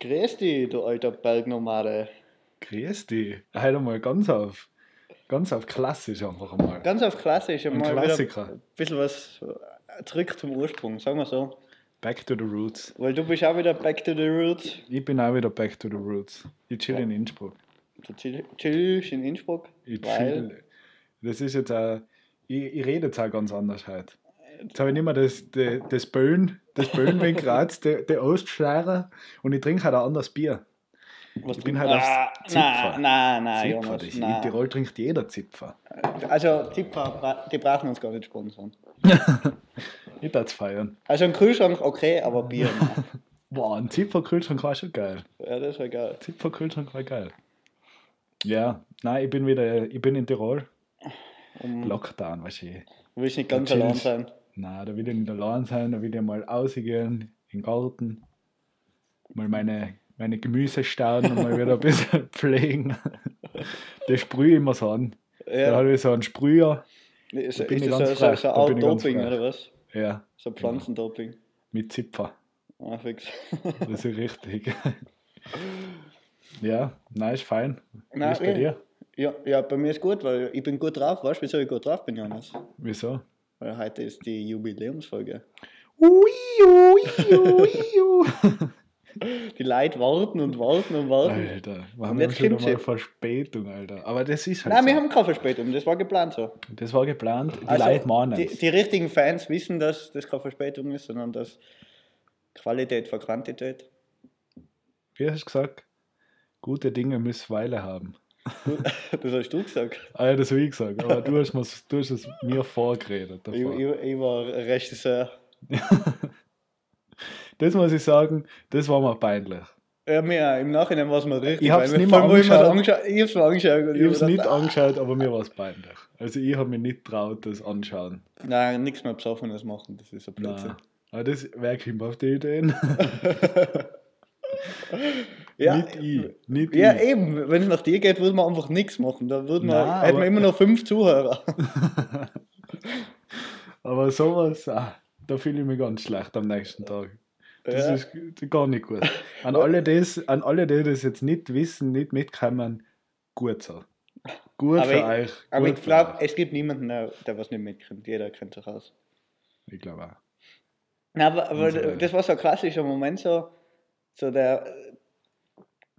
Grüß dich, du alter Bergnomade. Grüß dich. Heute mal ganz auf, ganz auf klassisch einfach mal. Ganz auf klassisch. Ein mal wieder Klassiker. Ein bisschen was zurück zum Ursprung, sagen wir so. Back to the roots. Weil du bist auch wieder back to the roots. Ich bin auch wieder back to the roots. Ich chill in Innsbruck. Du chill- chillst in Innsbruck. Ich chill. Das ist jetzt auch, ich, ich rede jetzt auch ganz anders heute. Jetzt habe ich nicht mehr das, das, das Böen, das wie in Graz, der, der Ostschleirer und ich trinke halt ein anderes Bier. was Ich bin halt ah, Zipfer. Nein, nein, nein, Zipfer, Jonas. das, in. Tirol trinkt jeder Zipfer. Also, Zipfer, die brauchen uns gar nicht sponsern. Ich darf feiern. Also, ein Kühlschrank okay, aber Bier. Boah, ein Zipfer-Kühlschrank war schon geil. Ja, das wäre geil. Zipfer-Kühlschrank war geil. Ja, nein, ich bin wieder, ich bin in Tirol. Um, Lockdown, weißt du. du willst nicht ganz allein sein. Nein, da will ich nicht allein sein, da will ich mal rausgehen, in den Garten, mal meine, meine Gemüse staunen und mal wieder ein bisschen pflegen. Das sprühe ich immer so an. Da Ja, habe ich so einen Sprüher, ist, da bin ist ich ganz so, so, frech, so da ganz Outdoping frech. oder was? ja, So Pflanzendoping. mit Zipfer. Ah, fix. Das ist richtig. Ja, nein, ist fein. Wie Nein, ist bei ja. dir? Ja, ja, bei mir ist gut, weil ich bin gut drauf. Weißt du, wieso ich gut drauf bin, Jonas? Wieso? Weil heute ist die Jubiläumsfolge. Ui, ui, ui, ui. Die Leute warten und warten und warten. Alter, wir haben jetzt schon mal. Verspätung, Alter. Aber das ist halt Nein, so. wir haben keine Verspätung, das war geplant so. Das war geplant. Die Also, Leute mahnen die, die richtigen Fans wissen, dass das keine Verspätung ist, sondern dass Qualität vor Quantität. Wie hast du gesagt? Gute Dinge müssen Weile haben. Das hast du gesagt. Ah ja, das habe ich gesagt. Aber du hast, du hast es mir vorgeredet. Ich, ich, ich war Regisseur. Das muss ich sagen, das war mir peinlich. Ja, mir im Nachhinein war es mir richtig. Ich hab's peinlich. nicht mehr angeschaut. angeschaut. Ich hab's mir angeschaut. Ich habe es nicht gedacht, angeschaut, aber mir war es peinlich. Also ich habe mich nicht traut, das anschauen. ah, Nein, nichts mehr Besoffenes machen, das ist ein Blödsinn. Nein. Aber das wer kommt auf die Ideen? Ja, nicht ich. Nicht Ja, ich. eben, wenn es nach dir geht, würde man einfach nichts machen. Da würden wir, Nein, hätten wir immer noch fünf Zuhörer. Aber sowas, ah, da fühle ich mich ganz schlecht am nächsten Tag. Das Ja. ist gar nicht gut. An alle, das, an alle, die das jetzt nicht wissen, nicht mitkommen, gut so. Gut Aber für ich- euch. Aber gut ich glaube, es gibt niemanden, der, der was nicht mitkriegt. Jeder kennt sich aus. Ich glaube auch. Na, aber, aber Unsere- das war so ein klassischer Moment, so, so der.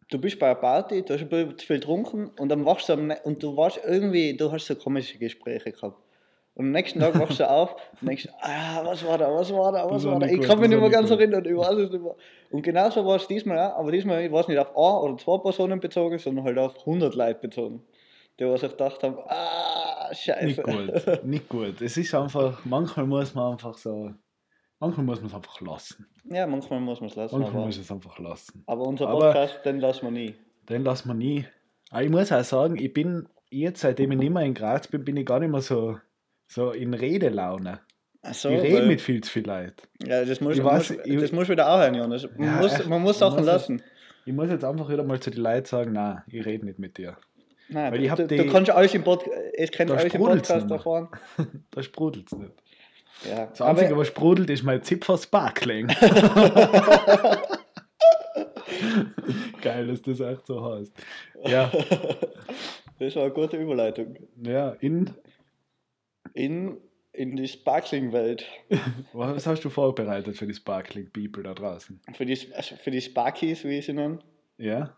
Du bist bei einer Party, du hast ein bisschen zu viel getrunken und dann wachst du am, und du warst irgendwie, du hast so komische Gespräche gehabt. Und am nächsten Tag wachst du auf und denkst, ah, was war da, was war da, was war da? Ich kann mich nicht mehr ganz erinnern, ich weiß es nicht mehr. Und genauso war es diesmal auch, aber diesmal war es nicht auf ein oder zwei Personen bezogen, sondern halt auf 100 Leute bezogen. Die was sich gedacht haben, ah, scheiße. Nicht gut. Nicht gut. Es ist einfach, manchmal muss man einfach so, manchmal muss man es einfach lassen. Ja, manchmal muss man es lassen, Manchmal aber, muss man es einfach lassen. aber unser Aber- Podcast, den lassen wir nie. Den lassen wir nie. Aber ich muss auch sagen, ich bin jetzt, seitdem ich nicht mehr in Graz bin, bin ich gar nicht mehr so, so in Redelaune. So, ich rede mit viel zu viel Leuten. Ja, das muss, Ich weiß, muss, ich- das muss wieder aufhören, Jonas. Man Ja, muss, man muss Sachen lassen. Ich muss jetzt einfach wieder mal zu den Leuten sagen, nein, ich rede nicht mit dir. Nein, Weil ich du, die- du kannst alles im Podcast, kennt Da alles im Podcast erfahren. Da sprudelt es nicht. Ja, Das Einzige, aber, was sprudelt, ist mein Zipfer Sparkling. Geil, dass das echt so heißt. Ja, das war eine gute Überleitung. ja, in. In, in die Sparkling-Welt. Was hast du vorbereitet für die Sparkling People da draußen? Für die, also für die Sparkies, wie ich sie nennen. Ja?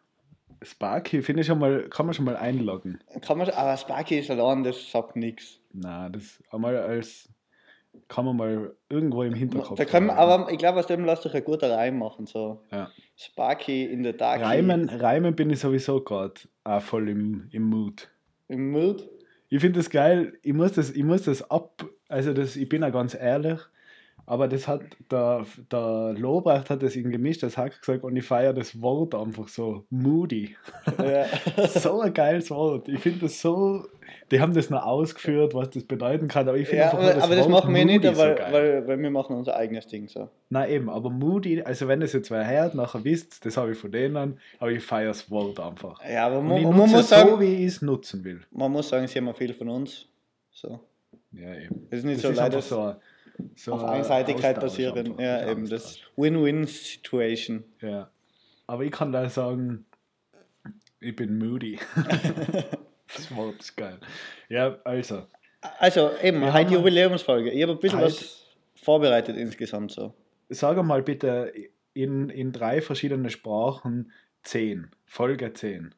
Sparky, finde ich schon mal, kann man schon mal einloggen. Kann man, aber Sparky ist allein, das sagt nichts. Na, das einmal als kann man mal irgendwo im Hinterkopf. Da kann man, aber ich glaube, aus dem lässt sich ein guter Reim machen. So. Ja. Sparky in der Dark. Reimen, Reimen bin ich sowieso gerade auch voll im, im Mood. Im Mood. Ich finde das geil, ich muss das, ich muss das ab, also das, ich bin ja ganz ehrlich, aber das hat, der, der Lobrecht hat das in gemischtes Hack gesagt und ich feiere das Wort einfach so, moody. Ja. so ein geiles Wort. Ich finde das so, die haben das noch ausgeführt, was das bedeuten kann, aber ich finde Ja, einfach aber, nur aber das Wort machen wir nicht, moody so weil, weil, weil wir machen unser eigenes Ding so. Nein, eben, aber moody, also wenn das jetzt wer hört, nachher wisst, das habe ich von denen, aber ich feiere das Wort einfach. Ja, aber man, man, muss so, sagen, wie ich es nutzen will. man muss sagen, sie haben viel von uns. So. Ja, eben. Das ist nicht Das so ist leider so, so auf ein Einseitigkeit Austausch basieren. einfach, Ja, eben das. Win-Win-Situation. Ja. Aber ich kann da sagen, ich bin moody. das Wort ist geil. Ja, also. Also eben, Wir heute Jubiläumsfolge. Ich habe ein bisschen Heute- was vorbereitet insgesamt so. Sag mal bitte in, in drei verschiedene Sprachen 10. Folge 10.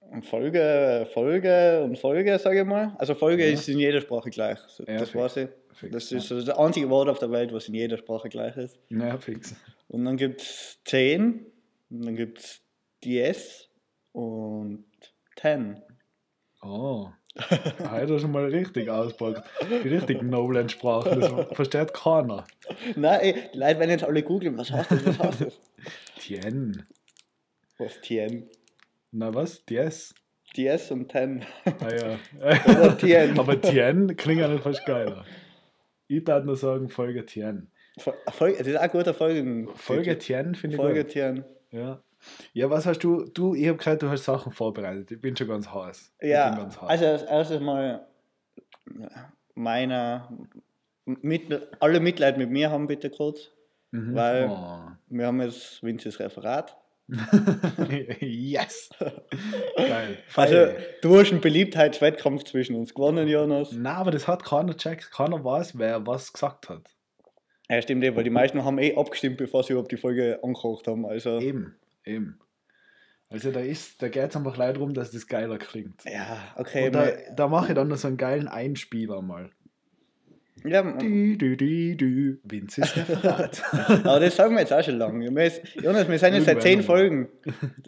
Und Folge, Folge und Folge, sage ich mal. Also Folge Ja. ist in jeder Sprache gleich. So, Ja, das fix. weiß ich. Fix, Das ja. ist so das einzige Wort auf der Welt, was in jeder Sprache gleich ist. Naja, fix. Und dann gibt es 10, und dann gibt es DS und 10. Oh. Heute hast du mal richtig auspackt. Die richtig noblen Sprachen. Das versteht keiner. Nein, ey, die Leute werden jetzt alle googeln, was heißt das, was heißt das? Tien. Was 10? Na was? DS? DS und 10. Ah ja. Oder Tien. Aber Tien klingt ja nicht fast geiler. Ich darf nur sagen, Folge Tien. Folge, das ist auch ein guter Folgen. Folge Tien finde ich Folge gut. 10. Ja. ja, was hast du? Du, ich habe gehört, du hast Sachen vorbereitet. Ich bin schon ganz heiß. Ich bin Ja, ganz heiß. also als erstes mal meiner mit, alle Mitleid mit mir haben bitte kurz. Mhm. weil- Oh. Wir haben jetzt Vinces Referat. yes! Geil. Also du hast einen Beliebtheitswettkampf zwischen uns gewonnen, Jonas. Na, aber das hat keiner checkt, keiner weiß, wer was gesagt hat. Ja, stimmt eh, weil die meisten haben eh abgestimmt, bevor sie überhaupt die Folge angekocht haben. Also Eben, eben. Also da ist, da geht es einfach leider darum, dass das geiler klingt. ja, okay. Und da, da mache ich dann noch so einen geilen Einspieler mal. Ja, Du, du, du, du, Vinces Referat. aber das sagen wir jetzt auch schon lange. Wir ist, Jonas, wir sind jetzt seit zehn Folgen.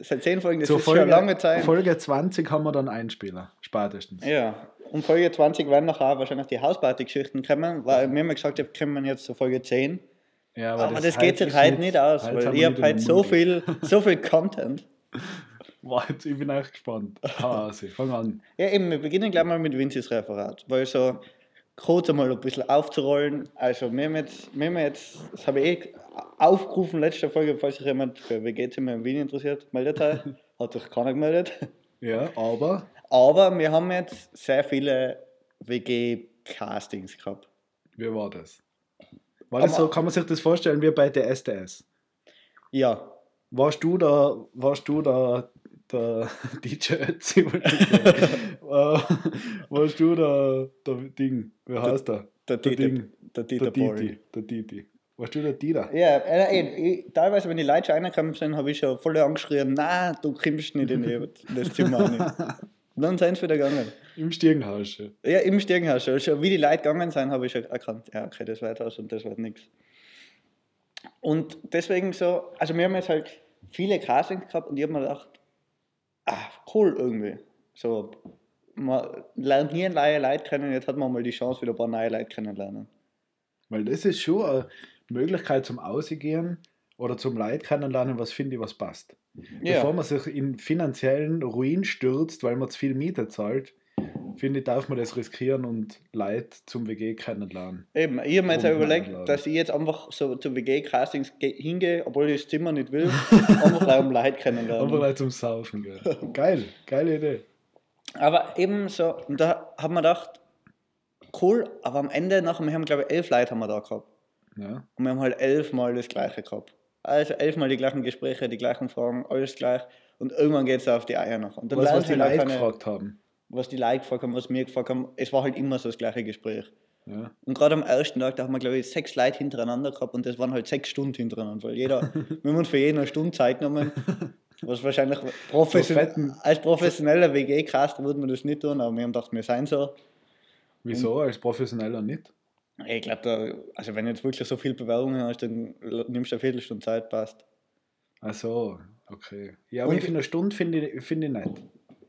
Seit zehn Folgen, das Zur ist schon eine lange Zeit. Folge 20 haben wir dann Einspieler, spätestens. Ja, und Folge 20 werden nachher wahrscheinlich die Hausparty-Geschichten kommen, weil haben ja gesagt, wir kommen jetzt zur Folge 10. Ja, Aber, das, halt geht sich ist heute nicht aus, weil ich habe heute der so viel, so viel Content. Jetzt, ich bin echt gespannt. Also, fang an. Ja, eben, wir beginnen gleich mal mit Vincis Referat, weil so kurz einmal ein bisschen aufzurollen. Also, wir haben jetzt, wir haben jetzt das habe ich eh aufgerufen, letzte Folge, falls sich jemand für WG-Zimmer in Wien interessiert, meldet euch. Hat sich keiner gemeldet. Ja, aber Aber wir haben jetzt sehr viele WG-Castings gehabt. wie war das? War das Aber- so, kann man sich das vorstellen wie bei der SDS? Ja, Warst du da, warst du da der DJ Ötzi? Äh, warst du da der Ding? Wie heißt der? der Der Ding. der Dieter Der. Diti. Der Diti. Warst du der Dieter? Ja, äh, äh, ich, teilweise, wenn die Leute schon reingekommen sind, habe ich schon voll angeschrien, na, du kommst nicht in, das Zimmer rein. Und dann sind sie wieder gegangen. Im Stiegenhaus schon. Ja, im Stiegenhaus schon. schon. Wie die Leute gegangen sind, habe ich schon erkannt, ja, okay, das wird was und das wird nichts. Und deswegen so, also wir haben jetzt halt viele Castings gehabt und ich habe mir gedacht, ah, cool irgendwie. So, man lernt nie neue Leute kennen, jetzt hat man mal die Chance, wieder ein paar neue Leute kennenlernen. Weil das ist schon eine Möglichkeit zum Ausgehen oder zum Leid kennenlernen, was finde ich, was passt. Bevor man sich in finanziellen Ruin stürzt, weil man zu viel Miete zahlt, finde ich, darf man das riskieren und Leid zum WG kennenlernen. Eben, ich habe mir jetzt auch überlegt, dass ich jetzt einfach so zu WG-Castings ge- hingehe, obwohl ich das Zimmer nicht will, einfach um Einfach kennenlernen. Leid zum Saufen gehen. Geil, geile Idee. Aber eben so, und da haben wir gedacht, cool, aber am Ende nachher, wir haben glaube ich elf Leute haben wir da gehabt. Ja. Und wir haben halt elfmal das Gleiche gehabt. Also elfmal die gleichen Gespräche, die gleichen Fragen, alles gleich. Und irgendwann geht es auf die Eier noch. Und dann Was, was die Leute keine- gefragt haben. was die Leute gefragt haben, was wir gefragt haben. Es war halt immer so das gleiche Gespräch. Ja. Und gerade am ersten Tag, da haben wir, glaube ich, sechs Leute hintereinander gehabt und das waren halt sechs Stunden hintereinander, weil jeder, wir haben uns für jeden eine Stunde Zeit genommen, was wahrscheinlich professionell, fetten- als professioneller WG-Caster würde man das nicht tun, aber wir haben gedacht, wir seien so. Wieso? Als Professioneller nicht? Ich glaube, da, also wenn du jetzt wirklich so viele Bewerbungen hast, dann nimmst du eine Viertelstunde Zeit, passt. Ach so, okay. Ja, aber Und- ich finde eine Stunde finde ich, finde ich nicht.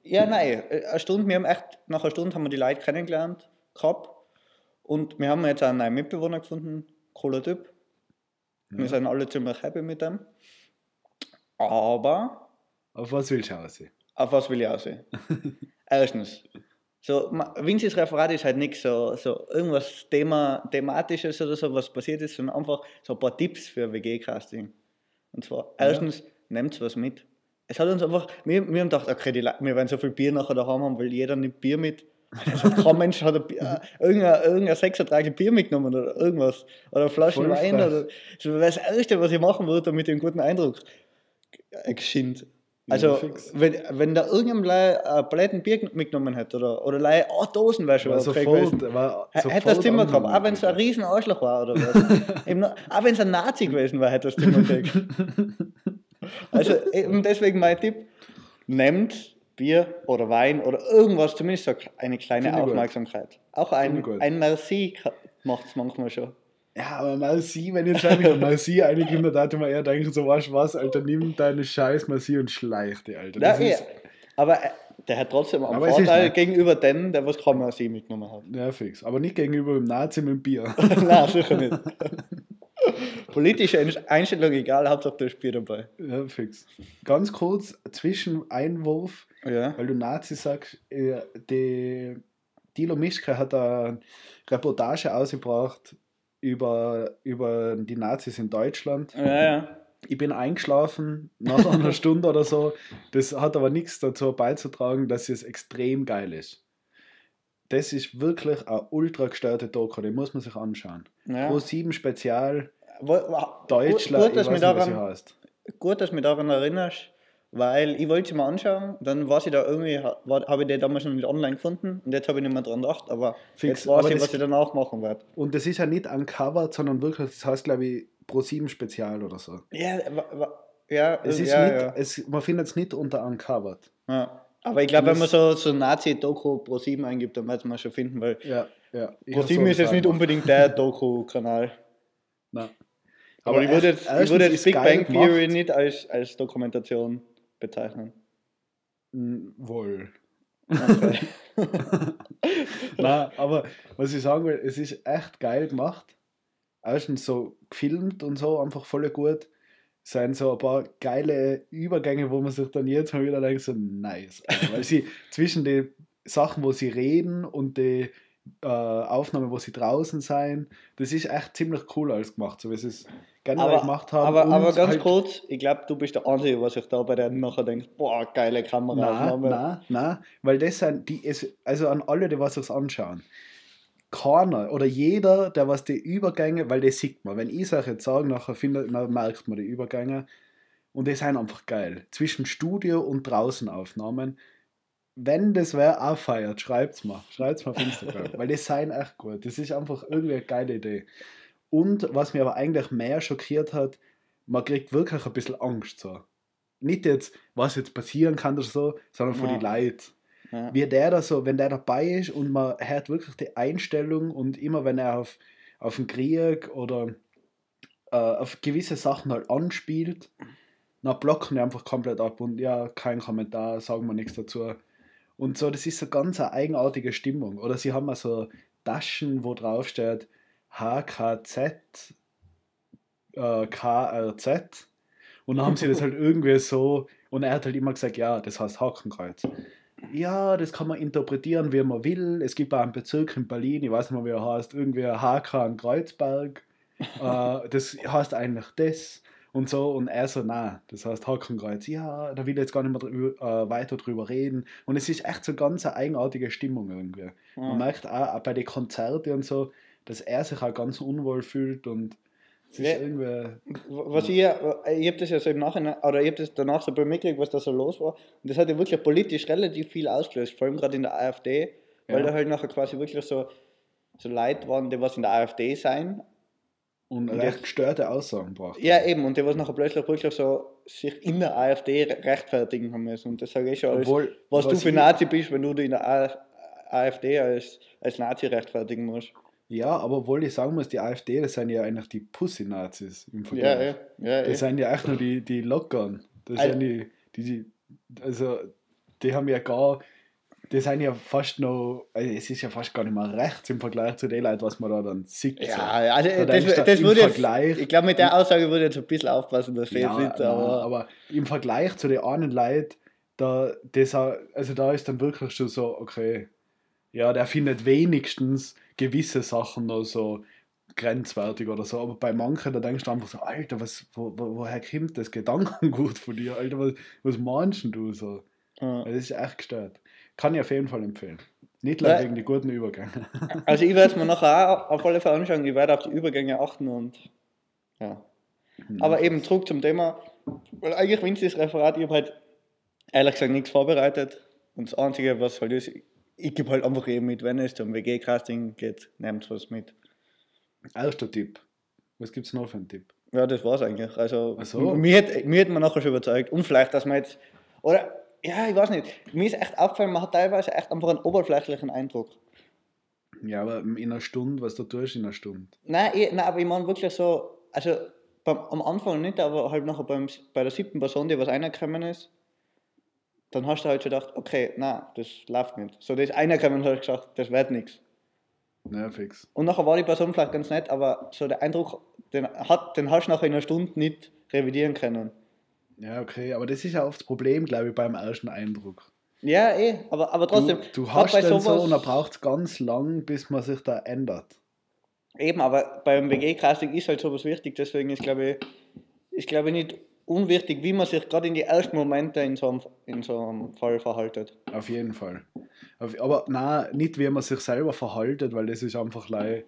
Ja, nein, äh, eine Stunde, wir haben echt, nach einer Stunde haben wir die Leute kennengelernt, gehabt und wir haben jetzt einen neuen Mitbewohner gefunden, cooler Typ. Wir sind alle ziemlich happy mit dem. Aber Auf was willst du aussehen? Auf was will ich aussehen? Erstens, so, Vincis Referat ist halt nichts so, so irgendwas Thema, Thematisches oder so, was passiert ist, sondern einfach so ein paar Tipps für WG-Casting. Und zwar, erstens, nehmt was mit. Es hat uns einfach, wir, wir haben gedacht, okay, die, wir werden so viel Bier nachher daheim haben, weil jeder nimmt Bier mit. Hat kein Mensch hat ein Bier, äh, irgendein, irgendein Sechsertrag Bier mitgenommen oder irgendwas. Oder Flaschen Voll Wein. Oder, so, das wäre das Erste, was ich machen würde, damit ich einen guten Eindruck äh, geschint. Ja, Also, wenn, wenn da irgendein Lei ein Paletten Bier mitgenommen hätte oder, oder Lei, oh, Dosenwäsche War oder sofort, war sofort Hätte das Zimmer gehabt, auch wenn es ein riesen Arschloch war oder was. Eben auch wenn es ein Nazi gewesen wäre, hätte das Zimmer gekriegt. Also eben deswegen mein Tipp, nehmt Bier oder Wein oder irgendwas, zumindest eine kleine. Aufmerksamkeit. Auch ein, ein Merci macht es manchmal schon. Ja, aber mal sie, wenn ich schon mal sie einige da dachte man eher denken, so du was, Alter, nimm deine Scheiß mal sie und schleich die, Alter. Ja, Das eh. ist, Aber äh, der hat trotzdem einen Aber es ist Vorteil gegenüber denen, der was kein Merci mitgenommen hat. ja, fix. Aber nicht gegenüber dem Nazi mit dem Bier. Nein, sicher nicht. Politische Einstellung egal, Hauptsache du hast Bier dabei. ja, fix. Ganz kurz, Zwischeneinwurf, Ja. weil du Nazi sagst, äh, die Dilo Mischke hat eine Reportage ausgebracht über, über die Nazis in Deutschland. Ja, ja. Ich bin eingeschlafen nach einer Stunde oder so. Das hat aber nichts dazu beizutragen, dass es extrem geil ist. Das ist wirklich eine ultra gestörte Doku, die muss man sich anschauen. ja. Pro 7 Spezial, Wo- wo- Deutschland, Gut, gut, dass ich weiß nicht, was sie daran, heißt. gut, dass du mich daran erinnerst, weil ich wollte sie mal anschauen, dann war sie da irgendwie, habe ich die damals noch nicht online gefunden und jetzt habe ich nicht mehr dran gedacht, aber Fix, jetzt weiß aber ich, was ich danach machen werde. Und das ist ja nicht uncovered, sondern wirklich, das heißt, glaube ich, Pro 7 Spezial oder so. Ja, ja, Es ist ja, nicht, ja. Es, man findet es nicht unter uncovered. ja. Aber ich glaube, wenn man so, so Nazi-Doku Pro 7 eingibt, dann wird man schon finden, weil Ja, ja. Pro hab's 7 so ist jetzt nicht unbedingt der Doku-Kanal. Nein. Aber, ich würde jetzt, ich würde jetzt Big Bang Theory nicht als, als Dokumentation bezeichnen. Wohl. Okay. Nein, aber was ich sagen will, es ist echt geil gemacht. Erstens so gefilmt und so, einfach voll gut. Es sind so ein paar geile Übergänge, wo man sich dann jetzt mal wieder denkt, so nice. Alter. Weil sie zwischen den Sachen, wo sie reden und die äh, Aufnahmen, wo sie draußen sein, das ist echt ziemlich cool alles gemacht, so es generell aber, gemacht haben. aber, aber ganz halt- kurz, ich glaube, du bist der Einzige, was sich da bei der nachher denkt, boah, geile Nein, Kameraaufnahme. nein, nein, weil das sind die, es, also an alle, die was sich anschauen, keiner oder jeder, der was die Übergänge, weil das sieht man, wenn ich es euch jetzt sage, nachher findet, dann merkt man die Übergänge und die sind einfach geil. Zwischen Studio und draußen Aufnahmen. Wenn das wer auch feiert, schreibt's mal. Schreibt's mal auf Instagram, weil das sind echt gut. Das ist einfach irgendwie eine geile Idee. Und was mir aber eigentlich mehr schockiert hat, man kriegt wirklich ein bisschen Angst so. Nicht jetzt, was jetzt passieren kann oder so, sondern von Ja. die Leute. Ja. Wie der da so, wenn der dabei ist und man hört wirklich die Einstellung und immer wenn er auf, auf den Krieg oder äh, auf gewisse Sachen halt anspielt, dann blocken die einfach komplett ab und ja, kein Kommentar, sagen wir nichts dazu. Und so, das ist so ganz eine eigenartige Stimmung. Oder sie haben mal so Taschen, wo drauf steht HKZ, äh, KRZ. Und dann haben sie das halt irgendwie so, und er hat halt immer gesagt, ja, das heißt Hakenkreuz. Ja, das kann man interpretieren, wie man will. Es gibt auch einen Bezirk in Berlin, ich weiß nicht mehr, wie er heißt, irgendwie HK in Kreuzberg. äh, das heißt eigentlich das und so. Und er so, na, das heißt Hakenkreuz. Ja, da will ich jetzt gar nicht mehr drü äh, weiter drüber reden. Und es ist echt so ganz eine eigenartige Stimmung irgendwie. Man Ja. merkt auch, auch bei den Konzerten und so, dass er sich auch ganz unwohl fühlt und es ist Ja. irgendwie. Was ich, ich habe das ja so im Nachhinein, oder ich habe das danach so mitgekriegt, was da so los war. Und das hat ja wirklich politisch relativ viel ausgelöst, vor allem gerade in der AfD, weil Ja. da halt nachher quasi wirklich so, so Leute waren, die was in der AfD sein. Und Und recht gestörte Aussagen braucht. Ja, eben, und die was nachher plötzlich wirklich so sich in der AfD re- rechtfertigen haben müssen. Und das sage ich schon alles, Obwohl, was, du für Nazi bist, wenn du dich in der AfD als, als Nazi rechtfertigen musst. Ja, aber obwohl ich sagen muss, die AfD, das sind ja eigentlich die Pussy-Nazis im Ja, Vergleich. ja, ja. Das ja. sind ja echt nur die, die Lockern. Das Al- sind die, die, die, also, die haben ja gar, die sind ja fast noch, also es ist ja fast gar nicht mehr rechts im Vergleich zu den Leuten, was man da dann sieht. Ja, also Da das, das im würde jetzt, Vergleich- ich glaube, mit der Aussage würde ich jetzt ein bisschen aufpassen, dass Ja, jetzt nicht, nein, aber, aber im Vergleich zu den anderen Leuten, da, das, also da ist dann wirklich schon so, okay, ja, der findet wenigstens gewisse Sachen noch so grenzwertig oder so, aber bei manchen, da denkst du einfach so, Alter, was, wo, wo, woher kommt das Gedankengut von dir, Alter, was, was meinst du so? ja. Das ist echt gestört. Kann ich auf jeden Fall empfehlen. Nicht Ja. nur wegen die guten Übergänge. Also ich werde es mir nachher auch auf alle Fälle anschauen, ich werde auf die Übergänge achten und ja. Aber eben zurück zum Thema, weil eigentlich winziges Referat, ich habe halt ehrlich gesagt nichts vorbereitet. Und das Einzige, was halt ist, ich gebe halt einfach eben mit, wenn es zum WG-Casting geht, nehmt was mit. Erster Tipp. Was gibt es noch für einen Tipp? Ja, das war's eigentlich. Also, so. mir, hat, mir hat man nachher schon überzeugt. Und vielleicht, dass man jetzt, oder, ja, ich weiß nicht, mir ist echt aufgefallen, man hat teilweise echt einfach einen oberflächlichen Eindruck. Ja, aber in einer Stunde, was du tust in einer Stunde. Nein, ich, nein aber ich meine wirklich so, also beim, am Anfang nicht, aber halt nachher beim, bei der siebten Person, die was reingekommen ist, dann hast du halt schon gedacht, okay, nein, das läuft nicht. So, das ist reingekommen und hast gesagt, das wird nichts. Ja, fix. Und nachher war die Person vielleicht ganz nett, aber so der Eindruck, den, hat, den hast du nachher in einer Stunde nicht revidieren können. Ja, okay, aber das ist ja oft das Problem, glaube ich, beim ersten Eindruck. Ja, eh, aber, aber trotzdem. du, du hast bei dann so sowas- und er braucht ganz lang, bis man sich da ändert. Eben, aber beim WG-Casting ist halt sowas wichtig, deswegen ist, glaube ich, ist, glaube ich, nicht unwichtig, wie man sich gerade in die ersten Momente in so einem, in so einem Fall verhaltet. Auf jeden Fall. Aber nein, nicht wie man sich selber verhaltet, weil das ist einfach lei,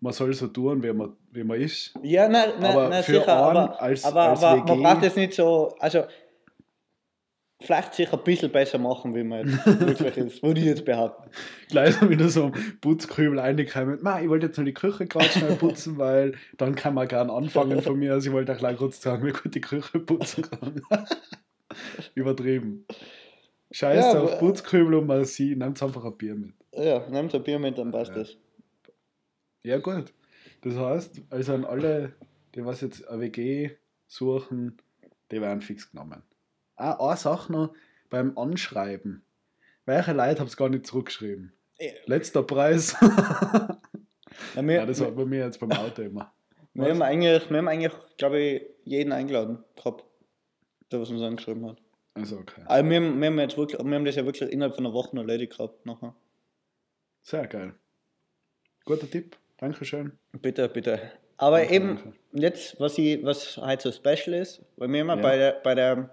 man soll so tun, wie man, wie man ist. Ja, nein, nein, Aber nein für sicher, einen aber, als- aber, als aber man WG braucht es nicht so, also vielleicht sich ein bisschen besser machen, wie man jetzt wirklich ist, würde ich jetzt behaupten. Gleich wieder so ein Putzkübel reingekommen. Ma, ich wollte jetzt nur die Küche gerade schnell putzen, weil dann kann man gern anfangen von mir. Also ich wollte auch gleich kurz sagen, wie gut die Küche putzen kann. Übertrieben. Scheiß Ja, auf Putzkübel und mal sie, nehmt einfach ein Bier mit. Ja, nehmt ein Bier mit, dann passt Ja. das. Ja, gut. Das heißt, also an alle, die was jetzt eine WG suchen, die werden fix genommen. Ah, eine Sache noch beim Anschreiben. Welche Leute haben es gar nicht zurückgeschrieben? Letzter Preis. Ja, wir, ja, das war bei mir jetzt beim Auto immer. wir, haben eigentlich, wir haben eigentlich, glaube ich, jeden eingeladen gehabt, der was uns angeschrieben hat. Also okay. Aber wir, haben- wir, haben jetzt wirklich, wir haben das ja wirklich innerhalb von einer Woche erledigt gehabt. Nachher. Sehr geil. Guter Tipp. Dankeschön. Bitte, bitte. Aber Danke, eben, danke. jetzt, was, ich, was halt so special ist, weil wir immer Ja. bei, der, bei, der,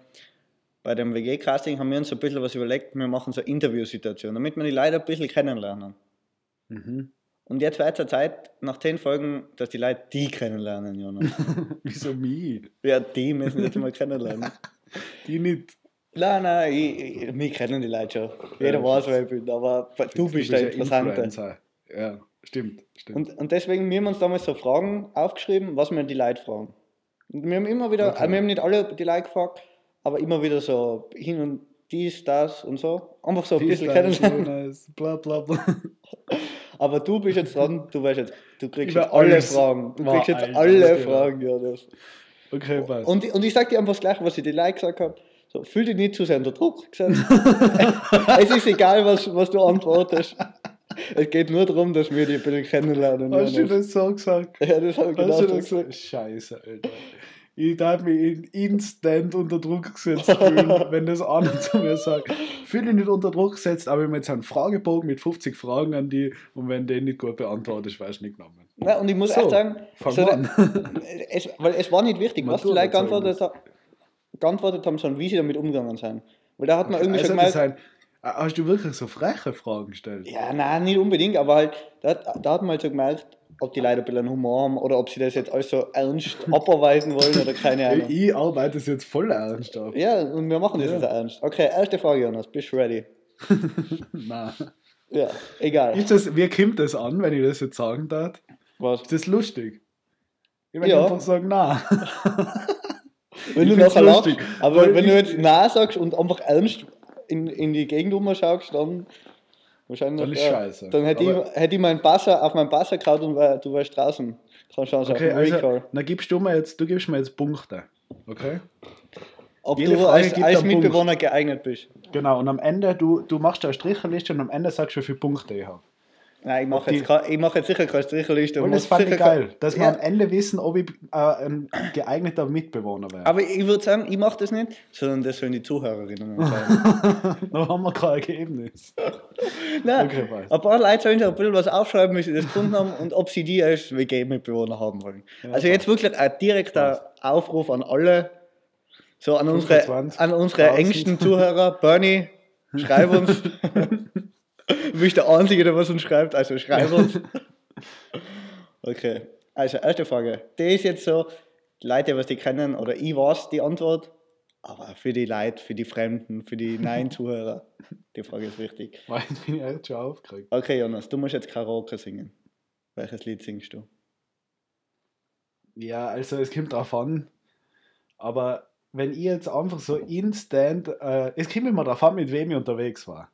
bei dem WG-Casting haben wir uns so ein bisschen was überlegt, wir machen so Interviewsituationen, damit wir die Leute ein bisschen kennenlernen. Mhm. Und jetzt wird es Zeit, nach zehn Folgen, dass die Leute die kennenlernen, Jonas. Wieso mich? ja, die müssen jetzt mal kennenlernen. Die nicht. Nein, nein, ich, ich, mich kennen die Leute schon. Jeder Ja, weiß, wer ich bin, aber du bist der Interessante. Ja, stimmt. stimmt. Und, und deswegen, wir haben uns damals so Fragen aufgeschrieben, was wir die Leute fragen. Und wir haben immer wieder, Okay. äh, wir haben nicht alle die Leute gefragt, aber immer wieder so hin und dies, das und so. Einfach so ein Peace, bisschen kennenlernen. Jonas, bla bla bla. Aber du bist jetzt dran, du weißt jetzt, du kriegst Über jetzt alle alles. Fragen. Du Boah, kriegst jetzt Alter, alle geht Fragen, ja. Das. Okay, passt. Und, und ich sag dir einfach das Gleiche, was ich dir Leute gesagt habe. So, fühl dich nicht zu sehr unter Druck. Es ist egal, was, was du antwortest. Es geht nur darum, dass wir dich ein bisschen kennenlernen. Hast du das so gesagt? Ja, das habe ich genau Hast so du das gesagt? Scheiße, Alter. Ich darf mich in instant unter Druck gesetzt fühlen, wenn das einer zu mir sagt. Fühle dich nicht unter Druck gesetzt, aber ich habe jetzt einen Fragebogen mit 50 Fragen an die und wenn den nicht gut beantwortest, weißt du nicht genommen. Nein, und ich muss So, echt sagen, so es, weil es war nicht wichtig, was die Leute geantwortet, ha- geantwortet haben, sondern wie sie damit umgegangen sind. Weil da hat man irgendwie Also, schon gemerkt, sind, hast du wirklich so freche Fragen gestellt? ja, nein, nicht unbedingt, aber halt, da, hat- da hat man halt so gemerkt, ob die Leute ein bisschen Humor haben oder ob sie das jetzt alles so ernst abarbeiten wollen oder keine Ahnung. Ich, arbeite es jetzt voll ernst auf. Ja, und wir machen das Ja. jetzt ernst. Okay, erste Frage, Jonas, bist du ready? Nein. Ja, egal. Ist das, wie kommt das an, wenn ich das jetzt sagen darf? Was? Ist das lustig? Ich werde Ja. einfach sagen, nein. Wenn Ich du nachher lachst, aber weil wenn du jetzt Nein sagst und einfach ernst in, in die Gegend umschaust, dann wahrscheinlich. Dann ist ja, scheiße. Dann hätte Aber- ich, hätte ich meinen Passer auf meinen Passer gehauen und wär, du wärst draußen. Kannst schauen, Okay, auf also, Recall. dann gibst du mir jetzt, du gibst mir jetzt Punkte. Okay? Ob jede du Frage als, als einen Punkt. Mitbewohner geeignet bist. Genau, und am Ende, du, du machst eine Strichliste und am Ende sagst du, wie viele Punkte ich habe. Nein, ich mache jetzt, ich jetzt sicher keine Strichliste. Und das fand ich geil, dass wir Ja, am Ende wissen, ob ich äh, ein geeigneter Mitbewohner wäre. Aber ich würde sagen, ich mache das nicht, sondern das sollen die Zuhörerinnen entscheiden. Dann haben wir kein Ergebnis. Nein, Okay, ein paar Leute sollen sich ein bisschen was aufschreiben, wie sie das gefunden haben und ob sie die als WG-Mitbewohner haben wollen. Ja, also jetzt wirklich ein direkter Aufruf an alle, so an unsere, 25, an unsere 1000. engsten Zuhörer. Bernie, schreib uns. du bist der Einzige, der was uns schreibt, also schreib uns. Okay, also erste Frage. Die ist jetzt so, die Leute, was die kennen, oder ich weiß die Antwort, aber für die Leute, für die Fremden, für die neuen Zuhörer, die Frage ist wichtig. Weil jetzt bin ich echt schon aufgeregt. Okay, Jonas, du musst jetzt Karaoke singen. Welches Lied singst du? Ja, also es kommt drauf an. Aber wenn ich jetzt einfach so instant, äh, es kommt immer drauf an, mit wem ich unterwegs war.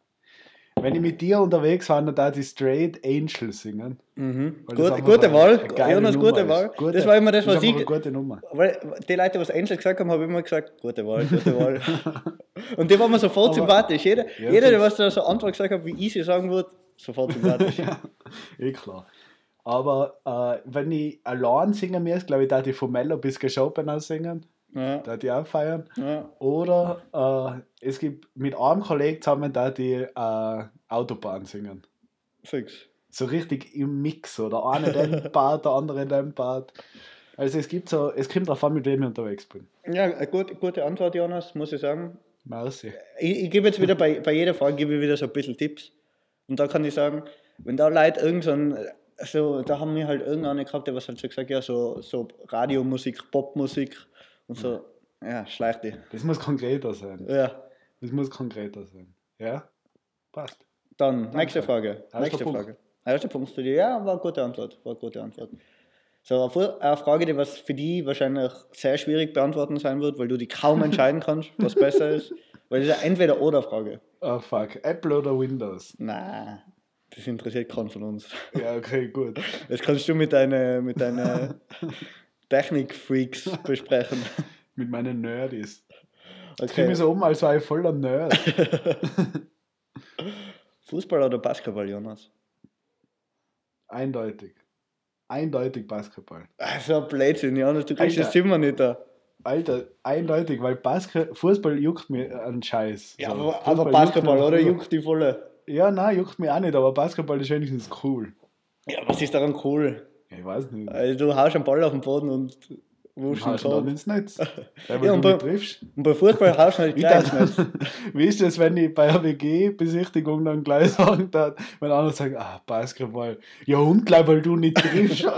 Wenn ich mit dir unterwegs war, dann darf ich Straight Angel singen. Mhm. Gut, gute Wahl, Jonas, Nummer gute ist. Wahl. Gute- das war immer das, was ich. eine gute Nummer. Weil die Leute, die Angel gesagt haben, habe ich immer gesagt, gute Wahl, gute Wahl. Und die waren mir sofort Aber- sympathisch. Jeder, Ja, jeder der was da so Antwort gesagt hat, wie ich sie sagen würde, sofort sympathisch. ja, eh klar. Aber äh, wenn ich allein singen müsste, glaube ich, da die von Mello bis Chopin singen. Ja, Da die auch feiern. ja. Oder äh, es gibt mit einem Kollegen zusammen da die äh, Autobahn singen. Fix. So richtig im Mix. Oder einer den Part, der andere den Part. Also es gibt so, es kommt darauf an, mit wem ich unterwegs bin. Ja, eine gute, gute Antwort, Jonas, muss ich sagen. Merci. Ich, ich gebe jetzt wieder bei, bei jeder Frage gebe ich wieder so ein bisschen Tipps. Und da kann ich sagen, wenn da Leute irgend so ein, so, da haben wir halt irgendeine gehabt, der was halt so gesagt, ja, so, so Radiomusik, Popmusik und so, ja, schleicht die. Das muss konkreter sein. Ja, Das muss konkreter sein. Ja? Passt. dann, nächste Frage. Erster nächste Punkt. Frage. Erster Punkt für dich, ja, war eine gute Antwort, war eine gute Antwort. So, eine Frage, die was für dich wahrscheinlich sehr schwierig beantworten sein wird, weil du dich kaum entscheiden kannst, was besser ist. Weil das ist eine Entweder-Oder-Frage. Oh fuck. Apple oder Windows? Na, das interessiert keinen von uns. Ja, okay, gut. Das kannst du mit deinen mit deine Technik-Freaks besprechen. Mit meinen Nerdis. Ich Okay. kriege mich so um, als wäre ich voller Nerd. Fußball oder Basketball, Jonas? Eindeutig. Eindeutig Basketball. So ein Blödsinn, Jonas, du kriegst Alter. das Zimmer nicht da. Alter, eindeutig, weil Basket Fußball juckt mir einen Scheiß. Ja, So, aber, aber juckt Basketball, mir oder? Juckt die volle. Ja, nein, juckt mir auch nicht, aber Basketball ist wenigstens cool. Ja, was ist daran cool? Ich weiß nicht. Also, du haust einen Ball auf den Boden und wuschst ihn so. ins Netz. Ja, Ja, du und nicht bei- triffst. Und bei Fußball haust du halt Wie, gleich ins Netz. wie ist das, wenn ich bei einer WG-Besichtigung dann gleich sagen darf, wenn einer sagt, ah, Basketball. Ja, und gleich, weil du nicht triffst.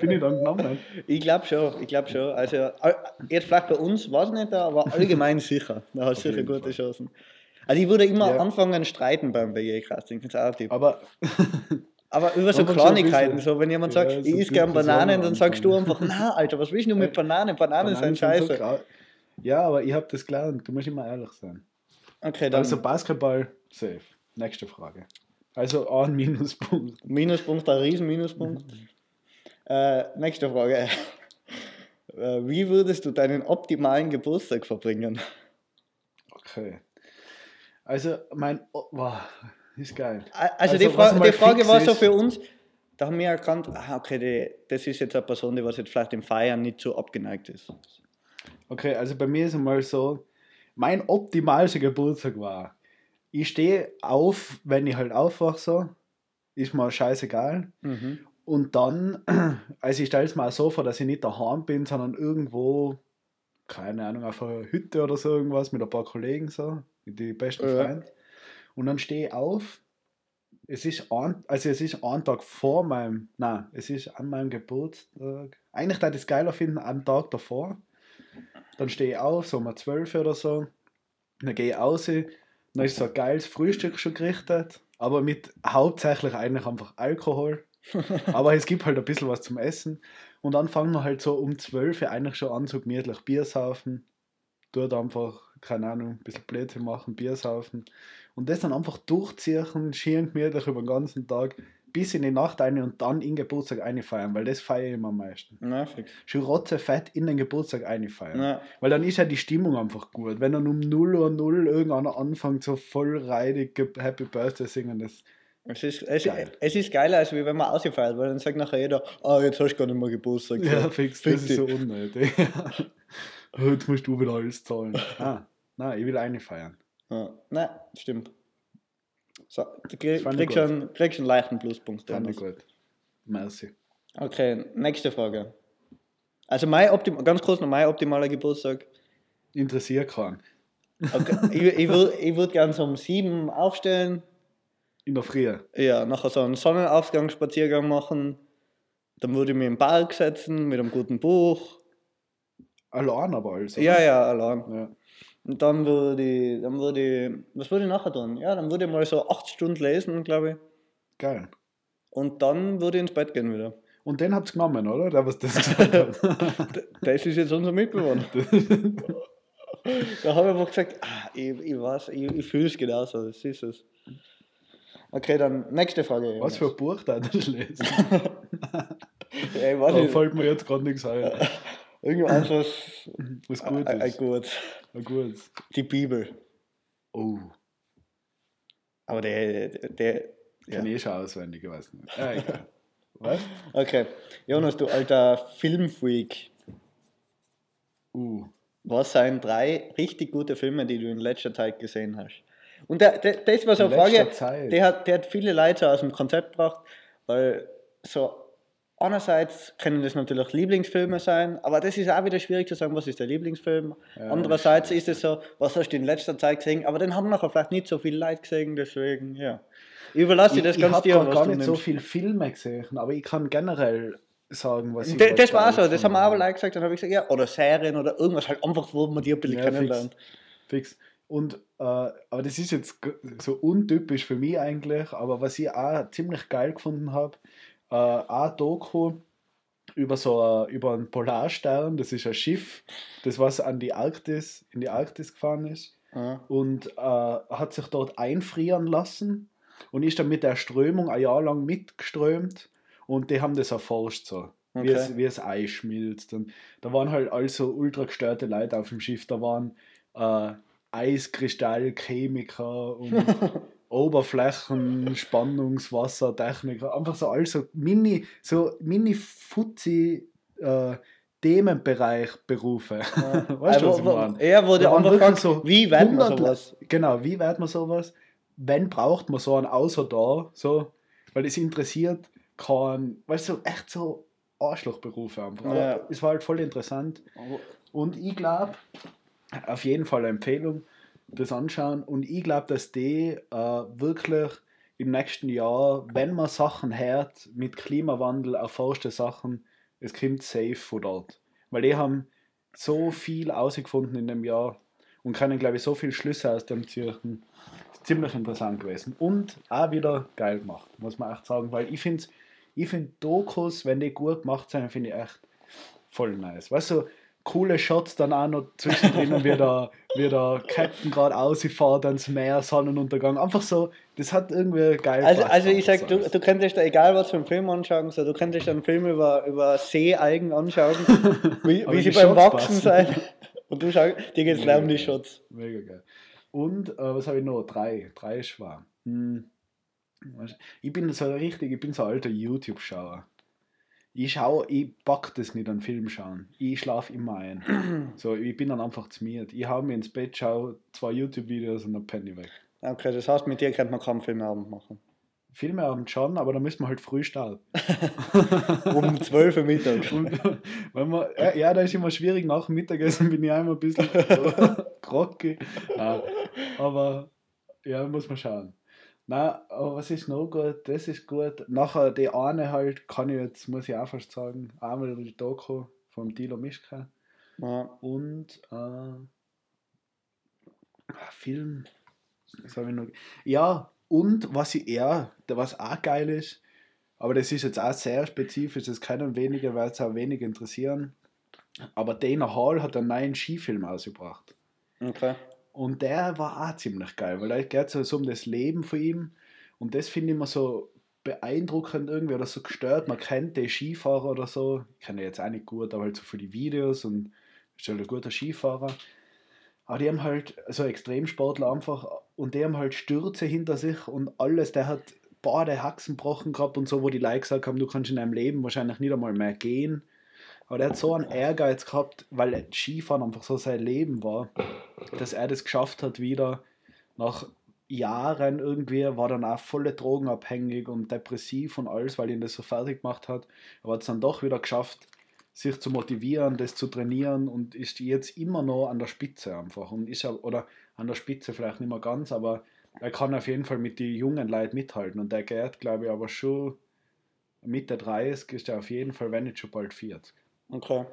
Bin ich dann genommen. Ich glaube schon, ich glaube schon. Also, jetzt vielleicht bei uns, weiß ich nicht, aber allgemein sicher. Da hast du sicher gute Fall. Chancen. Also, ich würde immer Ja. anfangen streiten beim Tipp. Aber Aber über so Kleinigkeiten, so wenn jemand Ja, sagt, so ich esse gern Bananen, dann sagst du einfach, na Alter, was willst du mit Bananen? Bananen Bananen sind so scheiße. grau- ja, aber ich habe das gelernt. Du musst immer ehrlich sein. Okay, dann Also Basketball, safe. Nächste Frage. Also ein Minuspunkt. Minuspunkt, ein riesen Minuspunkt. Äh, nächste Frage. Äh, Wie würdest du deinen optimalen Geburtstag verbringen? Okay. Also mein... Wow, ist geil. Also, Also, die, Fra mal die Frage war so für uns, da haben wir erkannt, ah, okay, die, das ist jetzt eine Person, die was jetzt vielleicht im Feiern nicht so abgeneigt ist. Okay, also bei mir ist einmal so, mein optimalster Geburtstag war, ich stehe auf, wenn ich halt aufwache so, ist mir scheißegal. Mhm. Und dann, also ich stelle es mir auch so vor, dass ich nicht daheim bin, sondern irgendwo, keine Ahnung, auf einer Hütte oder so irgendwas mit ein paar Kollegen so, mit die besten Ja. Freunden. Und dann stehe ich auf. Es ist ein, also es ist ein Tag vor meinem, nein, es ist an meinem Geburtstag. Eigentlich würde ich es geiler finden, einen Tag davor. Dann stehe ich auf, so um 12 oder so. Dann gehe ich raus. Dann ist so ein geiles Frühstück schon gerichtet. Aber mit hauptsächlich eigentlich einfach Alkohol. Aber es gibt halt ein bisschen was zum Essen. Und dann fangen wir halt so um 12 Uhr eigentlich schon an, so gemütlich Bier saufen. Dort einfach, keine Ahnung, ein bisschen Blödsinn machen, Bier saufen. Und das dann einfach durchziehen, schön gemütlich über den ganzen Tag, bis in die Nacht eine und dann in den Geburtstag einfeiern, weil das feiere ich immer am meisten. Fix. Schon rotzefett in den Geburtstag einfeiern. Na, Weil dann ist ja die Stimmung einfach gut. Wenn dann um 0 Uhr 0 irgendeiner anfängt, so voll reidig Happy Birthday singen, das es, ist, es, Geil. es ist geiler, als wenn man ausgefeiert weil dann sagt nachher jeder, ah, jetzt hast du gar nicht mehr Geburtstag. Ja, fix, das ist so unnötig. Jetzt musst du wieder alles zahlen. Ah, nein, ich will eine feiern. Ja. Nein, stimmt. So, du krieg, kriegst, schon, kriegst einen leichten Pluspunkt. Fand ich gut. Merci. Okay, nächste Frage. Also mein optim ganz kurz noch mein optimaler Geburtstag. Interessiert keinen. Okay. ich ich würde ich würd gerne so um sieben aufstehen, In der Früh. ja, nachher so einen Sonnenaufgang, Spaziergang machen, Dann würde ich mich im Park setzen mit einem guten Buch. Allein aber also. Ja, ja, allein. ja. Und dann würde ich, dann würde ich, was würde ich nachher tun? Ja, dann würde ich mal so acht Stunden lesen, glaube ich. Geil. Und dann würde ich ins Bett gehen wieder. Und den habt's genommen, oder? Der, was das gesagt hat. D- Das ist jetzt unser Mitbewohner. Da habe ich einfach gesagt, ah, ich, ich weiß, ich, ich fühle es genauso, das ist es. Okay, dann nächste Frage. was für ein Buch da das lesen? Ja, ich weiß Da nicht, fällt mir jetzt gerade nichts ein. Irgendwas, was Was gut ist. gut. Gutes. Die Bibel. Oh, Aber der, der, der ja. kann ich schon auswendig, ich weiß nicht. Ja, egal. Was? Okay, Jonas, du alter Filmfreak. Uh, Was sind drei richtig gute Filme, die du in letzter Zeit gesehen hast? Und der, der, das war so In eine Frage, letzter Zeit? der hat, der hat viele Leute aus dem Konzept gebracht, weil so einerseits können das natürlich Lieblingsfilme sein, aber das ist auch wieder schwierig zu sagen, was ist der Lieblingsfilm. Ja, Andererseits ist es so, was hast du in letzter Zeit gesehen, aber den haben nachher vielleicht nicht so viele Leute gesehen, deswegen, ja. Ich überlasse dir das ich ganz habe dir, was gar du nicht so nimmst. viele Filme gesehen, aber ich kann generell sagen, was ich Das, was das war so, das haben auch aber Leute gesagt, dann habe ich gesagt, ja, oder Serien oder irgendwas halt einfach, wo man die ein bisschen Ja, fix. kennenlernt. Fix. Und, äh, aber das ist jetzt so untypisch für mich eigentlich, aber was ich auch ziemlich geil gefunden habe, äh, ein Doku über so ein, über einen Polarstern, das ist ein Schiff, das was an die Arktis, in die Arktis gefahren ist Ja. und äh, hat sich dort einfrieren lassen und ist dann mit der Strömung ein Jahr lang mitgeströmt und die haben das erforscht so. Wie, Okay. es, wie es Eis schmilzt. Und da waren halt also ultra gestörte Leute auf dem Schiff. Da waren äh, Eiskristallchemiker und Oberflächen, Spannungswassertechniker, einfach so also mini, so mini futzi äh, Themenbereich Berufe. weißt du, was ich wo- wo- meine? Er waren einfach wirklich gefragt, so wie wird man 100 sowas? Genau, wie wird man sowas? Wenn braucht man so einen außer da, so, weil es interessiert keinen, weißt du, echt so Arschlochberufe einfach. Aber Ja. es war halt voll interessant. Und ich glaube, auf jeden Fall eine Empfehlung, das anschauen. Und ich glaube, dass die äh, wirklich im nächsten Jahr, wenn man Sachen hört mit Klimawandel, erforschte Sachen, es kommt safe von dort. Weil die haben so viel ausgefunden in dem Jahr und können, glaube ich, so viele Schlüsse aus dem. Ist ziemlich interessant gewesen. Und auch wieder geil gemacht, muss man echt sagen. Weil ich finde, ich find Dokus, wenn die gut gemacht sind, finde ich echt voll nice. Weißt du, coole Shots dann auch noch zwischendrin, wie der, wie der Captain gerade ausfährt ans Meer, Sonnenuntergang. Einfach so, das hat irgendwie geil Also, also ich sag, so. du, du könntest da egal was für einen Film anschauen, so, du könntest einen Film über, über Seealgen anschauen, wie, wie sie beim Shots Wachsen sein. Und du schaust, dir geht's Mega um die. Shots. Mega geil. Und äh, was habe ich noch? Drei. Drei ist wahr. Hm. Ich bin so richtig, ich bin so ein alter YouTube-Schauer. Ich schaue, ich pack das nicht an Film schauen. Ich schlafe immer ein. So, ich bin dann einfach zu mir. Ich hau mir ins Bett, schaue zwei YouTube-Videos und dann penne ich weg. Okay, das heißt, mit dir könnte man keinen Filmabend machen. Filmeabend schon, aber dann müssen wir halt früh starten. Um 12 Uhr Mittag. Und wenn man, ja, ja, da ist immer schwierig, nach dem Mittagessen bin ich immer ein bisschen groggy. Aber ja, muss man schauen. Nein, aber was ist noch gut? Das ist gut. Nachher die eine halt, kann ich jetzt, muss ich auch fast sagen, einmal die Doku vom Dilo Mischka Ja. und äh, Film. Was habe ich noch? Ja, und was ich eher, was auch geil ist, aber das ist jetzt auch sehr spezifisch, das kann weniger, weil es auch wenig interessieren. Aber Dana Hall hat einen neuen Skifilm ausgebracht. Okay. Und der war auch ziemlich geil, weil da geht es so um das Leben von ihm. Und das finde ich immer so beeindruckend irgendwie oder so gestört. Man kennt die Skifahrer oder so. Ich kenne jetzt auch nicht gut, aber halt so für die Videos und ist halt ein guter Skifahrer. Aber die haben halt so Extremsportler einfach und die haben halt Stürze hinter sich und alles. Der hat beide Haxen gebrochen gehabt und so, wo die Leute gesagt haben, du kannst in deinem Leben wahrscheinlich nicht einmal mehr gehen. Aber der hat so einen Ehrgeiz gehabt, weil Skifahren einfach so sein Leben war, dass er das geschafft hat, wieder nach Jahren irgendwie, war dann auch voll drogenabhängig und depressiv und alles, weil ihn das so fertig gemacht hat. Aber hat es dann doch wieder geschafft, sich zu motivieren, das zu trainieren und ist jetzt immer noch an der Spitze einfach. Und ist er, oder an der Spitze vielleicht nicht mehr ganz, aber er kann auf jeden Fall mit den jungen Leuten mithalten. Und der geht, glaube ich, aber schon Mitte 30 ist er auf jeden Fall, wenn nicht schon bald 40. Okay.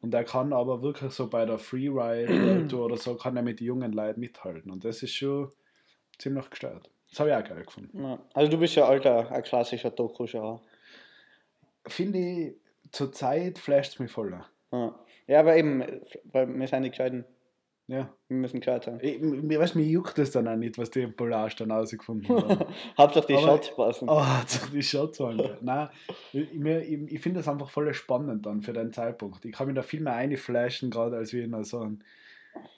Und er kann aber wirklich so bei der Freeride oder so, kann er mit den jungen Leuten mithalten. Und das ist schon ziemlich gestört. Das habe ich auch geil gefunden. Ja. Also du bist ja alter, ein klassischer Doku-Schauer. Finde ich, zur Zeit flasht es mich voll. Ja. ja, aber eben, weil wir sind nicht gescheiten. Ja. Wir müssen gescheit sein. Ich, mir, weißt, mir juckt das dann auch nicht, was die Polarsch dann rausgefunden haben. Hauptsache die Shots passen. Oh, die Shots waren. Nein, ich, mir- ich, ich finde das einfach voll spannend dann für den Zeitpunkt. Ich kann mich da viel mehr einflashen, gerade als wie in so ein,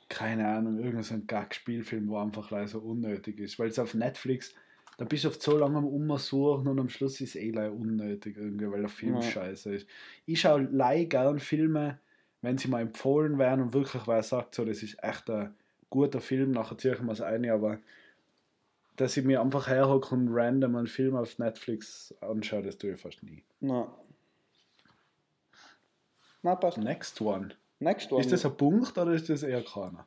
keine Ahnung, irgendein so Gag-Spielfilm, wo einfach leider so unnötig ist. Weil es auf Netflix, da bist du oft so lange am Umsuchen und am Schluss ist es eh leider unnötig irgendwie, weil der Film Ja. scheiße ist. Ich schaue leih gern Filme, wenn sie mal empfohlen werden und wirklich wer sagt, so, das ist echt ein guter Film, nachher ziehe ich mir es ein, aber dass ich mir einfach herhocke und random einen Film auf Netflix anschaue, das tue ich fast nie. Na. Na, passt. Next one. Next one. Ist das ein Punkt oder ist das eher keiner?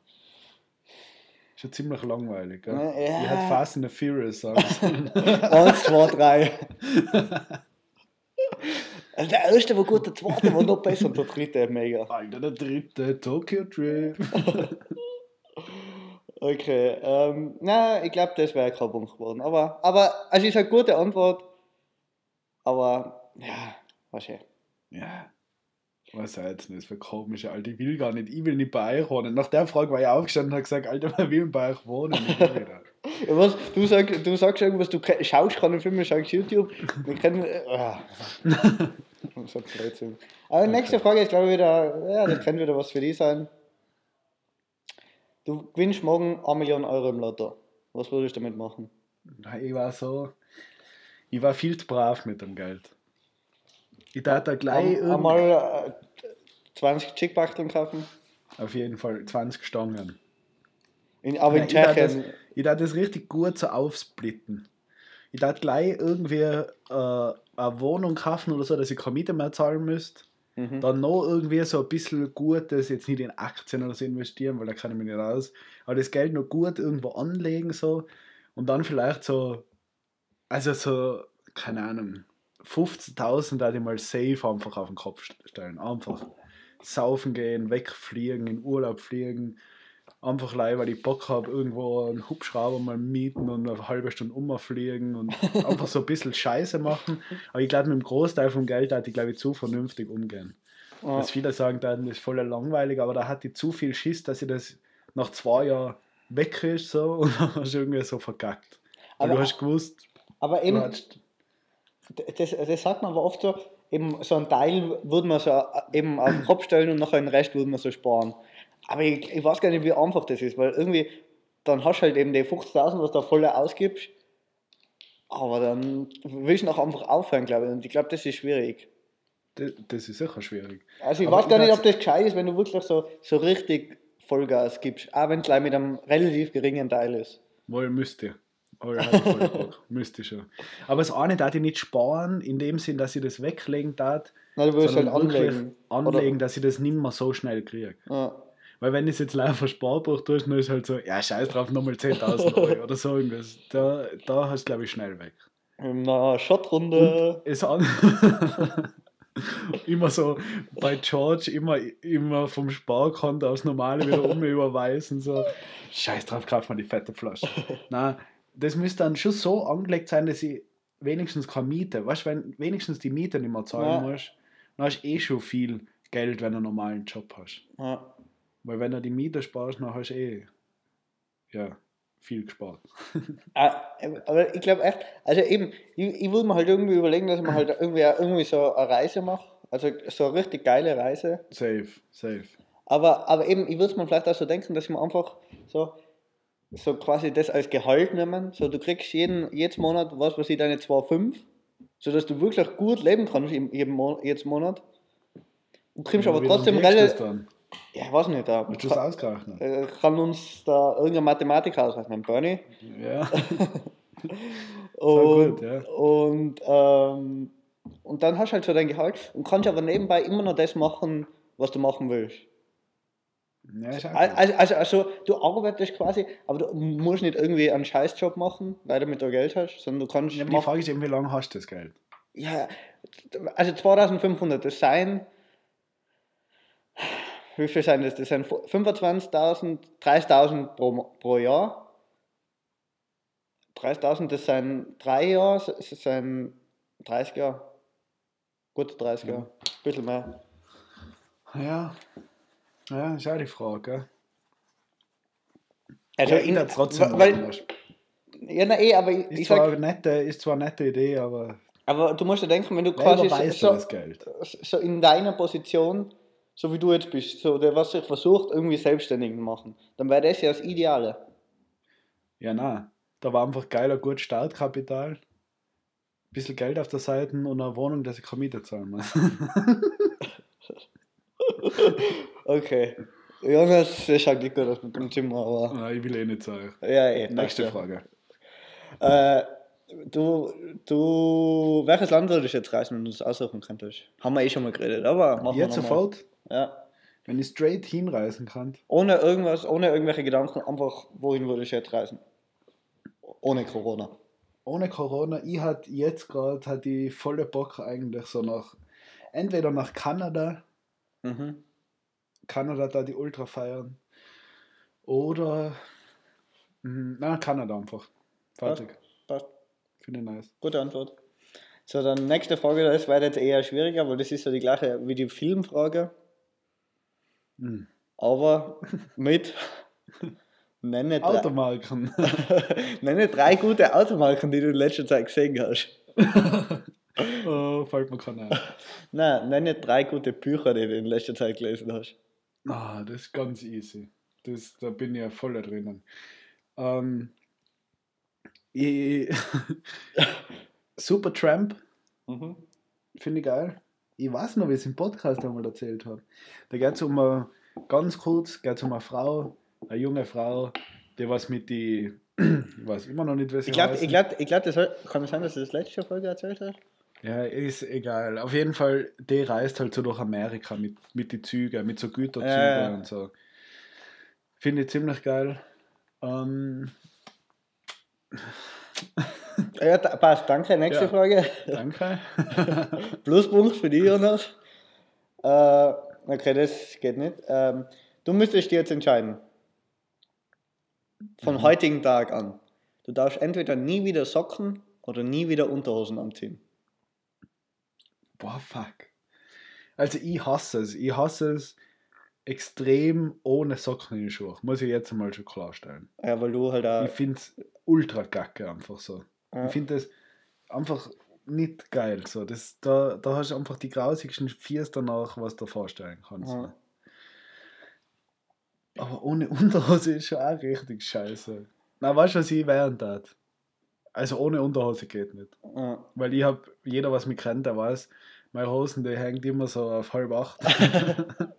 Ist ja ziemlich langweilig, gell? Ja. Ich hätte Fast and the Furious sagen sollen. Eins, zwei, drei. Also der erste war gut, der zweite war noch besser und der dritte mega. Alter, der dritte Tokyo Trip. Okay, ähm, na, ich glaube, das wäre kein Punkt geworden. Aber, aber, also ist eine gute Antwort. Aber, ja, war schön. Ja. Was sei jetzt das für komische Alter? Ich will gar nicht, ich will nicht bei euch wohnen. Nach der Frage war ich aufgestanden und habe gesagt, Alter, wer will bei euch wohnen? Ja, was, du, sag, du sagst irgendwas, du schaust keine Filme, schaust YouTube. Wir kennen. Äh, Blödsinn. Aber die nächste Frage ist, glaube ich, wieder. Ja, das könnte wieder was für dich sein. Du gewinnst morgen 1 Million Euro im Lotto. Was würdest du damit machen? Nein, Ich war so, ich war viel zu brav mit dem Geld. Ich dachte da gleich Am, einmal äh, 20 Chickbachteln kaufen. auf jeden Fall 20 Stangen. In, aber in Nein, ich dachte das, Tschechien. ich dachte das richtig gut so aufsplitten. Ich dachte gleich irgendwie äh, eine Wohnung kaufen oder so, dass ich keine Miete mehr zahlen müsste. Mhm. Dann noch irgendwie so ein bisschen Gutes, jetzt nicht in Aktien oder so investieren, weil da kann ich mich nicht aus. Aber das Geld noch gut irgendwo anlegen so. Und dann vielleicht so, also so, keine Ahnung, 50.000 da die mal safe einfach auf den Kopf stellen. Einfach saufen gehen, wegfliegen, in Urlaub fliegen. Einfach leih, weil ich Bock habe, irgendwo einen Hubschrauber mal mieten und eine halbe Stunde umfliegen und einfach so ein bisschen Scheiße machen. Aber ich glaube, mit dem Großteil vom Geld hat ich, glaube ich, zu vernünftig umgehen. Ja. Dass viele sagen, das ist voll langweilig, aber da hat die zu viel Schiss, dass ich das nach zwei Jahren weg ist so, und dann hast du irgendwie so verkackt. Aber- du hast gewusst, Aber eben, das, das sagt man aber oft so, eben so ein Teil würde man so äh, eben auf den Kopf stellen und nachher den Rest würde man so sparen. Aber ich, ich weiß gar nicht, wie einfach das ist, weil irgendwie, dann hast du halt eben die 50.000, was du da voll ausgibst, aber dann willst du noch einfach aufhören, glaube ich. Und ich glaube, das ist schwierig. das, das ist sicher schwierig. Also ich Aber weiß gar ich nicht, ob das gescheit ist, wenn du wirklich so, so richtig Vollgas gibst, auch wenn es gleich mit einem relativ geringen Teil ist. Wohl müsste. Müsste schon. Aber das eine darf ich nicht sparen, in dem Sinn, dass ich das weglegen darf, Na, du willst halt anlegen. anlegen, dass ich das nicht mehr so schnell kriege. Ja. Weil wenn ich es jetzt live für Sparbuch tue, dann ist halt so, ja scheiß drauf, nochmal 10.000 Euro oder so irgendwas. Da, da hast du glaube ich schnell weg. Einer Shotrunde. Es an immer so bei George immer, immer vom Sparkonto aufs Normale wieder um überweisen. So, scheiß drauf, kauf mal die fette Flasche. Nein, das müsste dann schon so angelegt sein, dass ich wenigstens keine Miete, weißt du, wenn wenigstens die Miete nicht mehr zahlen Ja. musst, dann hast du eh schon viel Geld, wenn du einen normalen Job hast. Ja. Weil wenn du die Miete sparst, dann hast du eh ja, viel gespart. Ah, Aber ich glaube echt, also eben, ich, ich würde mir halt irgendwie überlegen, dass mir halt irgendwie, irgendwie so eine Reise mache. Also so eine richtig geile Reise. Safe, safe. Aber, aber eben, ich würde mir vielleicht auch so denken, dass mir einfach so, so quasi das als Gehalt nehmen. So, du kriegst jeden, jedes Monat, was weiß ich, deine 2,5, sodass du wirklich gut leben kannst jeden Mo jedes Monat. Du kriegst aber Wie lange trotzdem relativ. Ja, ich weiß nicht, da Hast du das ausgerechnet? äh, kann uns da irgendein Mathematiker ausrechnen, Bernie. Ja. Und, gut, ja. und, ähm, und dann hast du halt so dein Gehalt und kannst aber nebenbei immer noch das machen, was du machen willst. ja ist auch Al- gut. Also, also, also du arbeitest quasi, aber du musst nicht irgendwie einen Scheißjob machen, weil du mit da Geld hast, sondern du kannst Ja, die Frage ist eben, wie lange hast du das Geld? ja, Also 2500, das seien. Wie viel sind das? Das sind 25.000, 30.000 pro, pro Jahr. 30.000, das sind drei Jahre, das sind 30 Jahre. Gut 30 Jahre. Ein bisschen mehr. Ja. Ja, ist auch die Frage, gell? Also ja, in, trotzdem weil, ja, na eh, aber ich, Ist, ich zwar sag, nette, ist zwar eine nette Idee, aber aber du musst ja denken, wenn du quasi so, das Geld? so in deiner Position, so wie du jetzt bist, so der was sich versucht, irgendwie selbstständig zu machen, dann wäre das ja das Ideale. Ja, na, da war einfach geiler, gut Startkapital, bisschen Geld auf der Seite und eine Wohnung, dass ich keine Miete zahlen muss. Okay. Jonas, ist eigentlich gut aus mit dem Zimmer, aber. Nein, ich will eh nicht sagen. Ja, eh. Nächste passt Frage. ja. Äh, du, du, welches Land würdest du jetzt reisen, wenn du das aussuchen könntest? Haben wir eh schon mal geredet, aber machen Jetzt wir sofort. Ja. wenn ich straight hinreisen kann. Ohne irgendwas, ohne irgendwelche Gedanken, einfach, wohin würdest du jetzt reisen? Ohne Corona. Ohne Corona, ich hatte jetzt gerade hat die volle Bock eigentlich so nach, entweder nach Kanada, Mhm. Kanada da die Ultra feiern, oder, mh, na, Kanada einfach. Fertig. Passt. Finde ich nice. Gute Antwort. So, dann nächste Frage, das wäre jetzt eher schwieriger, weil das ist ja die gleiche wie die Filmfrage, Mhm. aber mit nenne drei, Automarken. nenne drei gute Automarken, die du in letzter Zeit gesehen hast. oh, fällt mir keiner ein. Nein, nenne drei gute Bücher, die du in letzter Zeit gelesen hast. Ah, das ist ganz easy. Das, da bin ich ja voll drinnen. Ähm, ich, Supertramp Mhm. finde ich geil. Ich weiß noch, wie ich es im Podcast einmal erzählt habe. Da geht es um eine, ganz kurz, geht um eine Frau, eine junge Frau, die was mit die, ich weiß immer noch nicht, was Ich glaube, ich glaub, ich glaub, das kann es sein, dass du das letzte Folge erzählt hast? Ja, ist egal. Auf jeden Fall, die reist halt so durch Amerika mit, mit die Züge, mit so Güterzügen ja. und so. Finde ich ziemlich geil. Ähm, Ja, passt, danke. Nächste Ja. Frage. danke. Pluspunkt für dich, Jonas. Äh, okay, das geht nicht. Ähm, du müsstest dir jetzt entscheiden. Von Mhm. heutigen Tag an. Du darfst entweder nie wieder Socken oder nie wieder Unterhosen anziehen. Boah, fuck. Also ich hasse es. Ich hasse es extrem ohne Socken in den Schuhen. Muss ich jetzt mal schon klarstellen. Ja, weil du halt auch. Ich finde es ultra kacke einfach so. Ja. Ich finde das einfach nicht geil. So. Das, da, da hast du einfach die grausigsten Viers danach, was du dir vorstellen kannst. Ja. Aber ohne Unterhose ist schon auch richtig scheiße. Na, weißt du, was ich während tat? Also ohne Unterhose geht nicht. Ja. Weil ich habe, jeder, was mich kennt, der weiß, meine Hosen, die hängt immer so auf halb acht.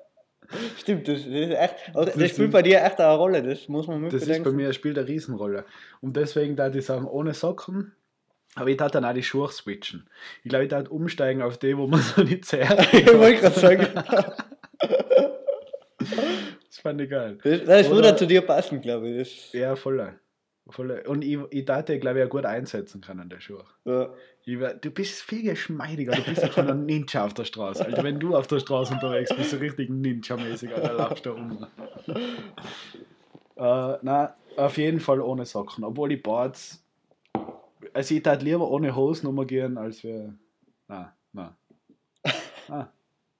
Stimmt, das, das ist echt. Das, Das spielt bei dir echt eine Rolle, das muss man Das ist bei mitbedenken. mir, spielt eine Riesenrolle. Und deswegen da ich sagen, ohne Socken. Aber ich tat dann auch die Schuhe switchen. Ich glaube, ich tat umsteigen auf die, wo man so nicht zerrt. ich wollte gerade sagen. Das fand ich geil. Das, das würde zu dir passen, glaube ich. Das, Ja, voll. voll. Und ich, ich tat glaube ich, auch gut einsetzen können, der Schuh. ja. Ich wär, du bist viel geschmeidiger, du bist schon ein Ninja auf der Straße. Alter, wenn du auf der Straße unterwegs bist, so richtig Ninja-mäßig, Alter, laufst du rum. Äh, na, auf jeden Fall ohne Socken. Obwohl ich Boards. Also ich tat lieber ohne Hosen umgehen, als wir. Na, na. Ah,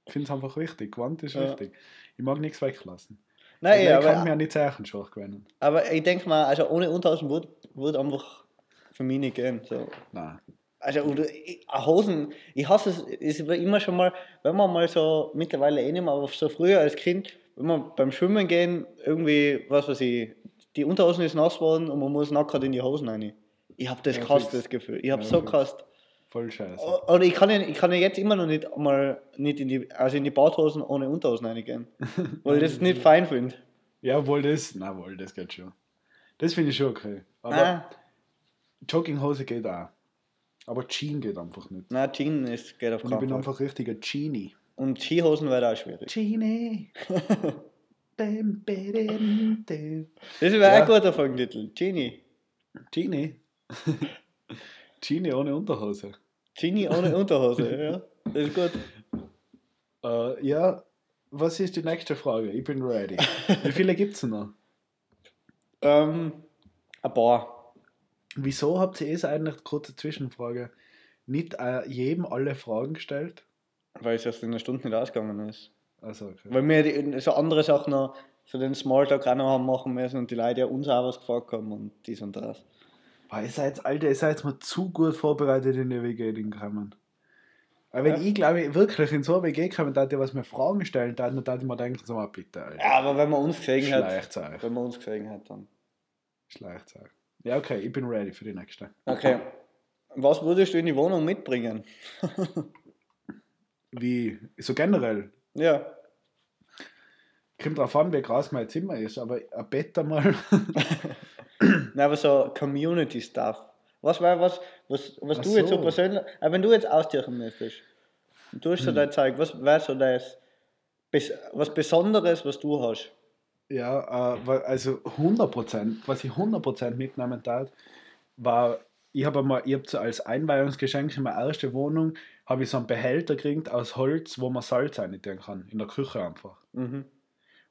ich finde es einfach wichtig. Gewand ist Ja. wichtig. Ich mag nichts weglassen. Nein, ich ja, kann aber, mir nicht Zeichen schon gewöhnen. aber ich denke mal, also ohne Unterhosen würde würd einfach für mich nicht gehen. So. Nein. Also, oder, Hosen, ich hasse es, es war immer schon mal, wenn man mal so, mittlerweile eh nicht mehr, aber so früher als Kind, wenn man beim Schwimmen gehen, irgendwie, was weiß ich, die Unterhosen ist nass worden und man muss nackert in die Hosen rein. Ich habe das Ja, fix. das Gefühl. Ich habe Ja, so gehasst. Voll scheiße. Oder ich kann, ja, ich kann ja jetzt immer noch nicht mal nicht in die, also in die Badhosen ohne Unterhosen reingehen. weil ich das nicht fein finde. Ja, wohl das. Na wohl, das geht schon. Das finde ich schon okay. Aber Ah, Jogginghose geht auch. Aber Jean geht einfach nicht. nein, Jeans ist, geht auf Und ich bin keinen Fall. einfach richtiger Genie. Und Skihosen wäre auch schwierig. Genie. Bam, badam, dam. Das wäre Ja. ein guter Folgentitel. Genie. Genie. Genie ohne Unterhose. Genie ohne Unterhose, ja. Das ist gut. Äh, ja, was ist die nächste Frage? Ich bin ready. Wie viele gibt es noch? Ähm, ein paar. Wieso habt ihr es eigentlich, kurze Zwischenfrage, nicht äh, jedem alle Fragen gestellt? Weil es erst in einer Stunde nicht ausgegangen ist. Also, okay. Weil wir die, so andere Sachen noch, so den Smalltalk auch noch haben machen müssen und die Leute ja uns auch was gefragt haben und dies und das. Boah, ihr seid, Alter, ihr seid mal zu gut vorbereitet in die WG, den kommen. Weil wenn Ja. ich, glaube ich, wirklich in so eine WG komme, da ihr was mir Fragen stellen, dann da ich mir denken, so mal bitte, Alter. Ja, aber wenn man uns gesehen hat, wenn man uns gesehen hat, dann. Schleicht euch. Ja, okay, ich bin ready für die nächste. Okay. Was würdest du in die Wohnung mitbringen? Wie, so generell, Ja. kommt drauf an, wie groß mein Zimmer ist, aber ein Bett einmal. Nein, aber so Community Stuff. Was wäre was, was, was Ach du jetzt so so. persönlich, aber wenn du jetzt austauchen müsstest, du hast Hm. so dein Zeug, was wäre so das, was Besonderes, was du hast? Ja, äh, also 100%, was ich 100% mitnehmen darf, war, ich habe mal, ich hab so als Einweihungsgeschenk in meiner ersten Wohnung, habe ich so einen Behälter gekriegt aus Holz, wo man Salz reintun kann, in der Küche einfach. Mhm.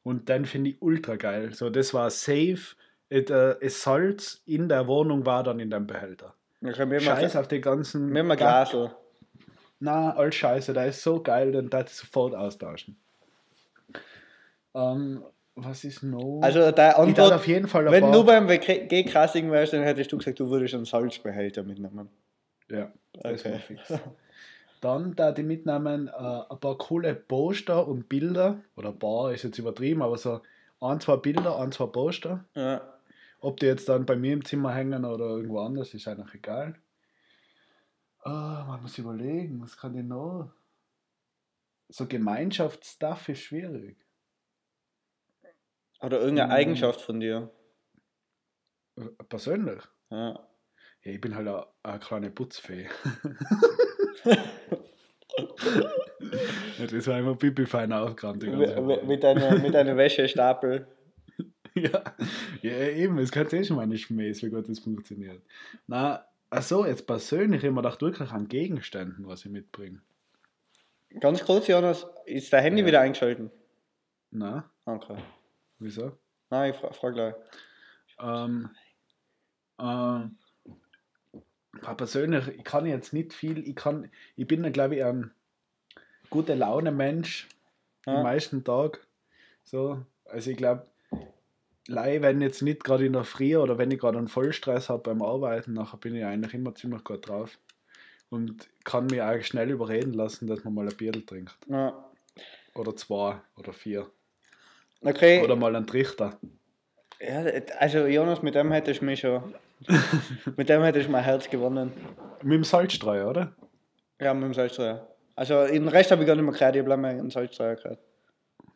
Und den finde ich ultra geil. So, das war safe, it, äh, das Salz in der Wohnung war dann in dem Behälter. Okay, Scheiß auf die ganzen... haben ein Glasl. Na, alles scheiße, der ist so geil, den darf ich sofort austauschen. Ähm, was ist noch? Also darf Antwort, auf jeden Fall wenn du beim WG-Casting wärst, dann hättest du gesagt, du würdest einen Salzbehälter mitnehmen. Ja, das Okay. fix. Dann da die mitnehmen äh, ein paar coole Poster und Bilder. Oder ein paar ist jetzt übertrieben, aber so ein, zwei Bilder, ein, zwei Poster. Ja. Ob die jetzt dann bei mir im Zimmer hängen oder irgendwo anders, ist eigentlich egal. Ah, man muss überlegen, was kann ich noch? So Gemeinschaftsstuff ist schwierig. Oder irgendeine Mhm. Eigenschaft von dir. Äh, Persönlich. Ja. Ja, ich bin halt eine, eine kleine Putzfee. das war immer pipi fein ganze Mit, mit, mit einer mit einer Wäschestapel. Ja. ja, eben, es kann eh schon mal nicht schmäß, wie gut das funktioniert. Na, also jetzt persönlich immer gedacht, wirklich an Gegenständen, was ich mitbringe. Ganz kurz, Jonas, ist dein Handy Ja. wieder eingeschalten? Na, Okay. Wieso? Nein, ich fra frage gleich. Ähm, ähm, aber persönlich, ich kann jetzt nicht viel, ich kann, ich bin, glaube ich, ein gute Laune Mensch Ja. den meisten Tag. So, also ich glaube, wenn jetzt nicht gerade in der Früh oder wenn ich gerade einen Vollstress habe beim Arbeiten, nachher bin ich eigentlich immer ziemlich gut drauf. Und kann mich auch schnell überreden lassen, dass man mal ein Bier trinkt. Ja. Oder zwei oder vier. Okay. Oder mal einen Trichter. Ja, also Jonas, mit dem hättest du mich schon. mit dem hättest du mein Herz gewonnen. Mit dem Salzstreuer, oder? Ja, mit dem Salzstreuer. Also den Rest habe ich gar nicht mehr gehört, ich bloß mal einen Salzstreuer gehört.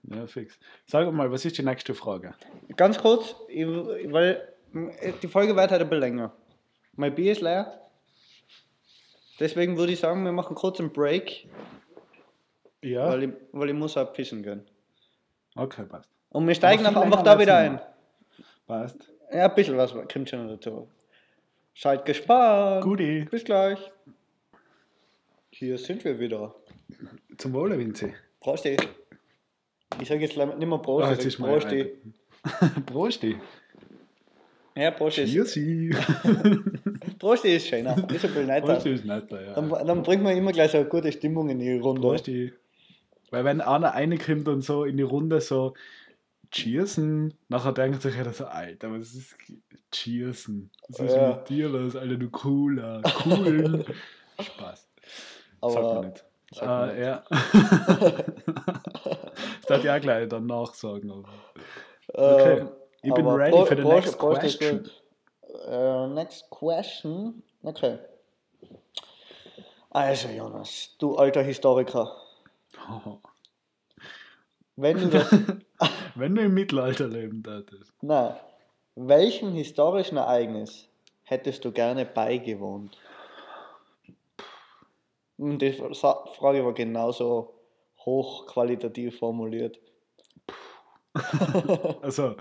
Ja, fix. Sag mal, was ist die nächste Frage? Ganz kurz, ich, weil die Folge wird halt ein bisschen länger. Mein Bier ist leer. Deswegen würde ich sagen, wir machen kurz einen Break, Ja. weil, ich, weil ich muss auch pissen gehen. Okay, passt. Und wir steigen auch einfach da wieder ein. Passt. Ja, ein bisschen was kommt schon dazu. Seid gespannt. Guti. Bis gleich. Hier sind wir wieder. Zum Wohle, Vinzi. Prosti. Ich sage jetzt nicht mehr Prost, Ah, ich jetzt ist Prosti. Prosti. Ja, Prosti ist, Cheersi. Prosti ist schöner. Ist ein bisschen netter. Prosti ist netter, ja. Dann, dann bringt man immer gleich so eine gute Stimmung in die Runde. Prosti. Weil wenn einer reinkommt und so in die Runde so Cheersen, nachher denkt sich jeder so, Alter, was ist Cheersen? Was ist Ja. mit dir los, Alter, du cooler, cool. Spaß. Sagt man Aber nicht. sagt man Äh, nicht. ja. das darf ich auch gleich danach sagen. Aber. Okay. ähm, Ich bin aber ready Pro- for the next question. gut. Äh, next question. Okay. Also, Jonas, du alter Historiker. Wenn du. Wenn du im Mittelalter leben würdest. Na, welchem historischen Ereignis hättest du gerne beigewohnt? Und die Frage war genauso hochqualitativ formuliert. Also,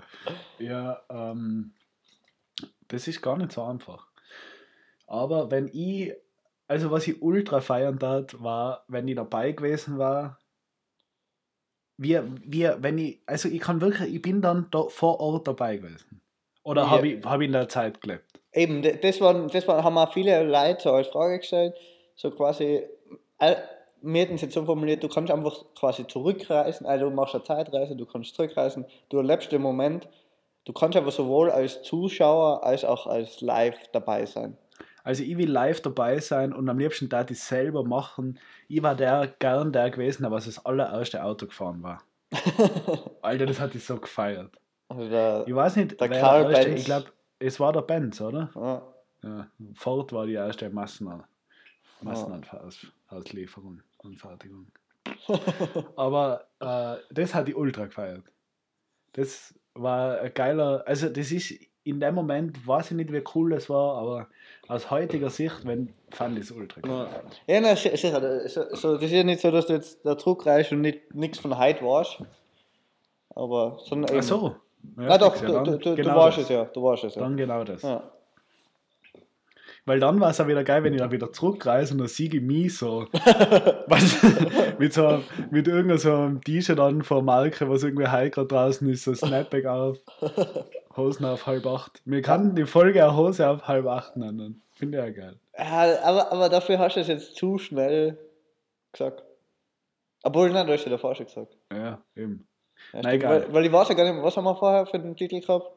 ja, ähm, das ist gar nicht so einfach. Aber wenn ich, also was ich ultra feiern tat, war, wenn ich dabei gewesen war, wir, wir, wenn ich, also ich kann wirklich, ich bin dann da vor Ort dabei gewesen. Oder Ja. habe ich, hab ich in der Zeit gelebt? Eben, das, waren, das waren, haben auch viele Leute so als Frage gestellt. So quasi, äh, wir hätten es jetzt so formuliert, du kannst einfach quasi zurückreisen, also du machst eine Zeitreise, du kannst zurückreisen, du erlebst den Moment, du kannst aber sowohl als Zuschauer als auch als live dabei sein. Also ich will live dabei sein und am liebsten da ich selber machen. Ich war der gern der gewesen, der was das allererste Auto gefahren war. Alter, das hat ich so gefeiert. Also da, Ich weiß nicht, Der Karl erste, Benz. ich glaube, es war der Benz, oder? ja, Ja, Ford war die erste Massen Massenauslieferung und Fertigung. Aber äh, das hat die ultra gefeiert. Das war ein geiler, also das ist in dem Moment, weiß ich nicht, wie cool das war, aber aus heutiger Sicht, wenn, fand ich es ultra geil. ja. si- sicher, das so, das ist ja nicht so, dass du jetzt da zurückreist und nicht, nichts von heute weißt. Aber, sondern eben. Ach so. Ja, Ja, doch, ja, du, du, genau du warst das. es ja, du warst es ja. Dann genau das. ja. Weil dann war es auch wieder geil, wenn ich dann wieder zurückreise und dann siege ich mich so. du, mit, so mit irgendeinem so T-Shirt an vor Marke, was irgendwie heil gerade draußen ist, so Snapback auf, Hosen auf halb acht. Wir kannten die Folge auch Hose auf halb acht nennen. Finde ich ja geil. Ja, aber, aber dafür hast du es jetzt zu schnell gesagt. Obwohl, nein, du hast ja davor schon gesagt. Ja, eben. Ja, Na, stimmt. Weil, weil ich weiß ja gar nicht, was haben wir vorher für den Titel gehabt?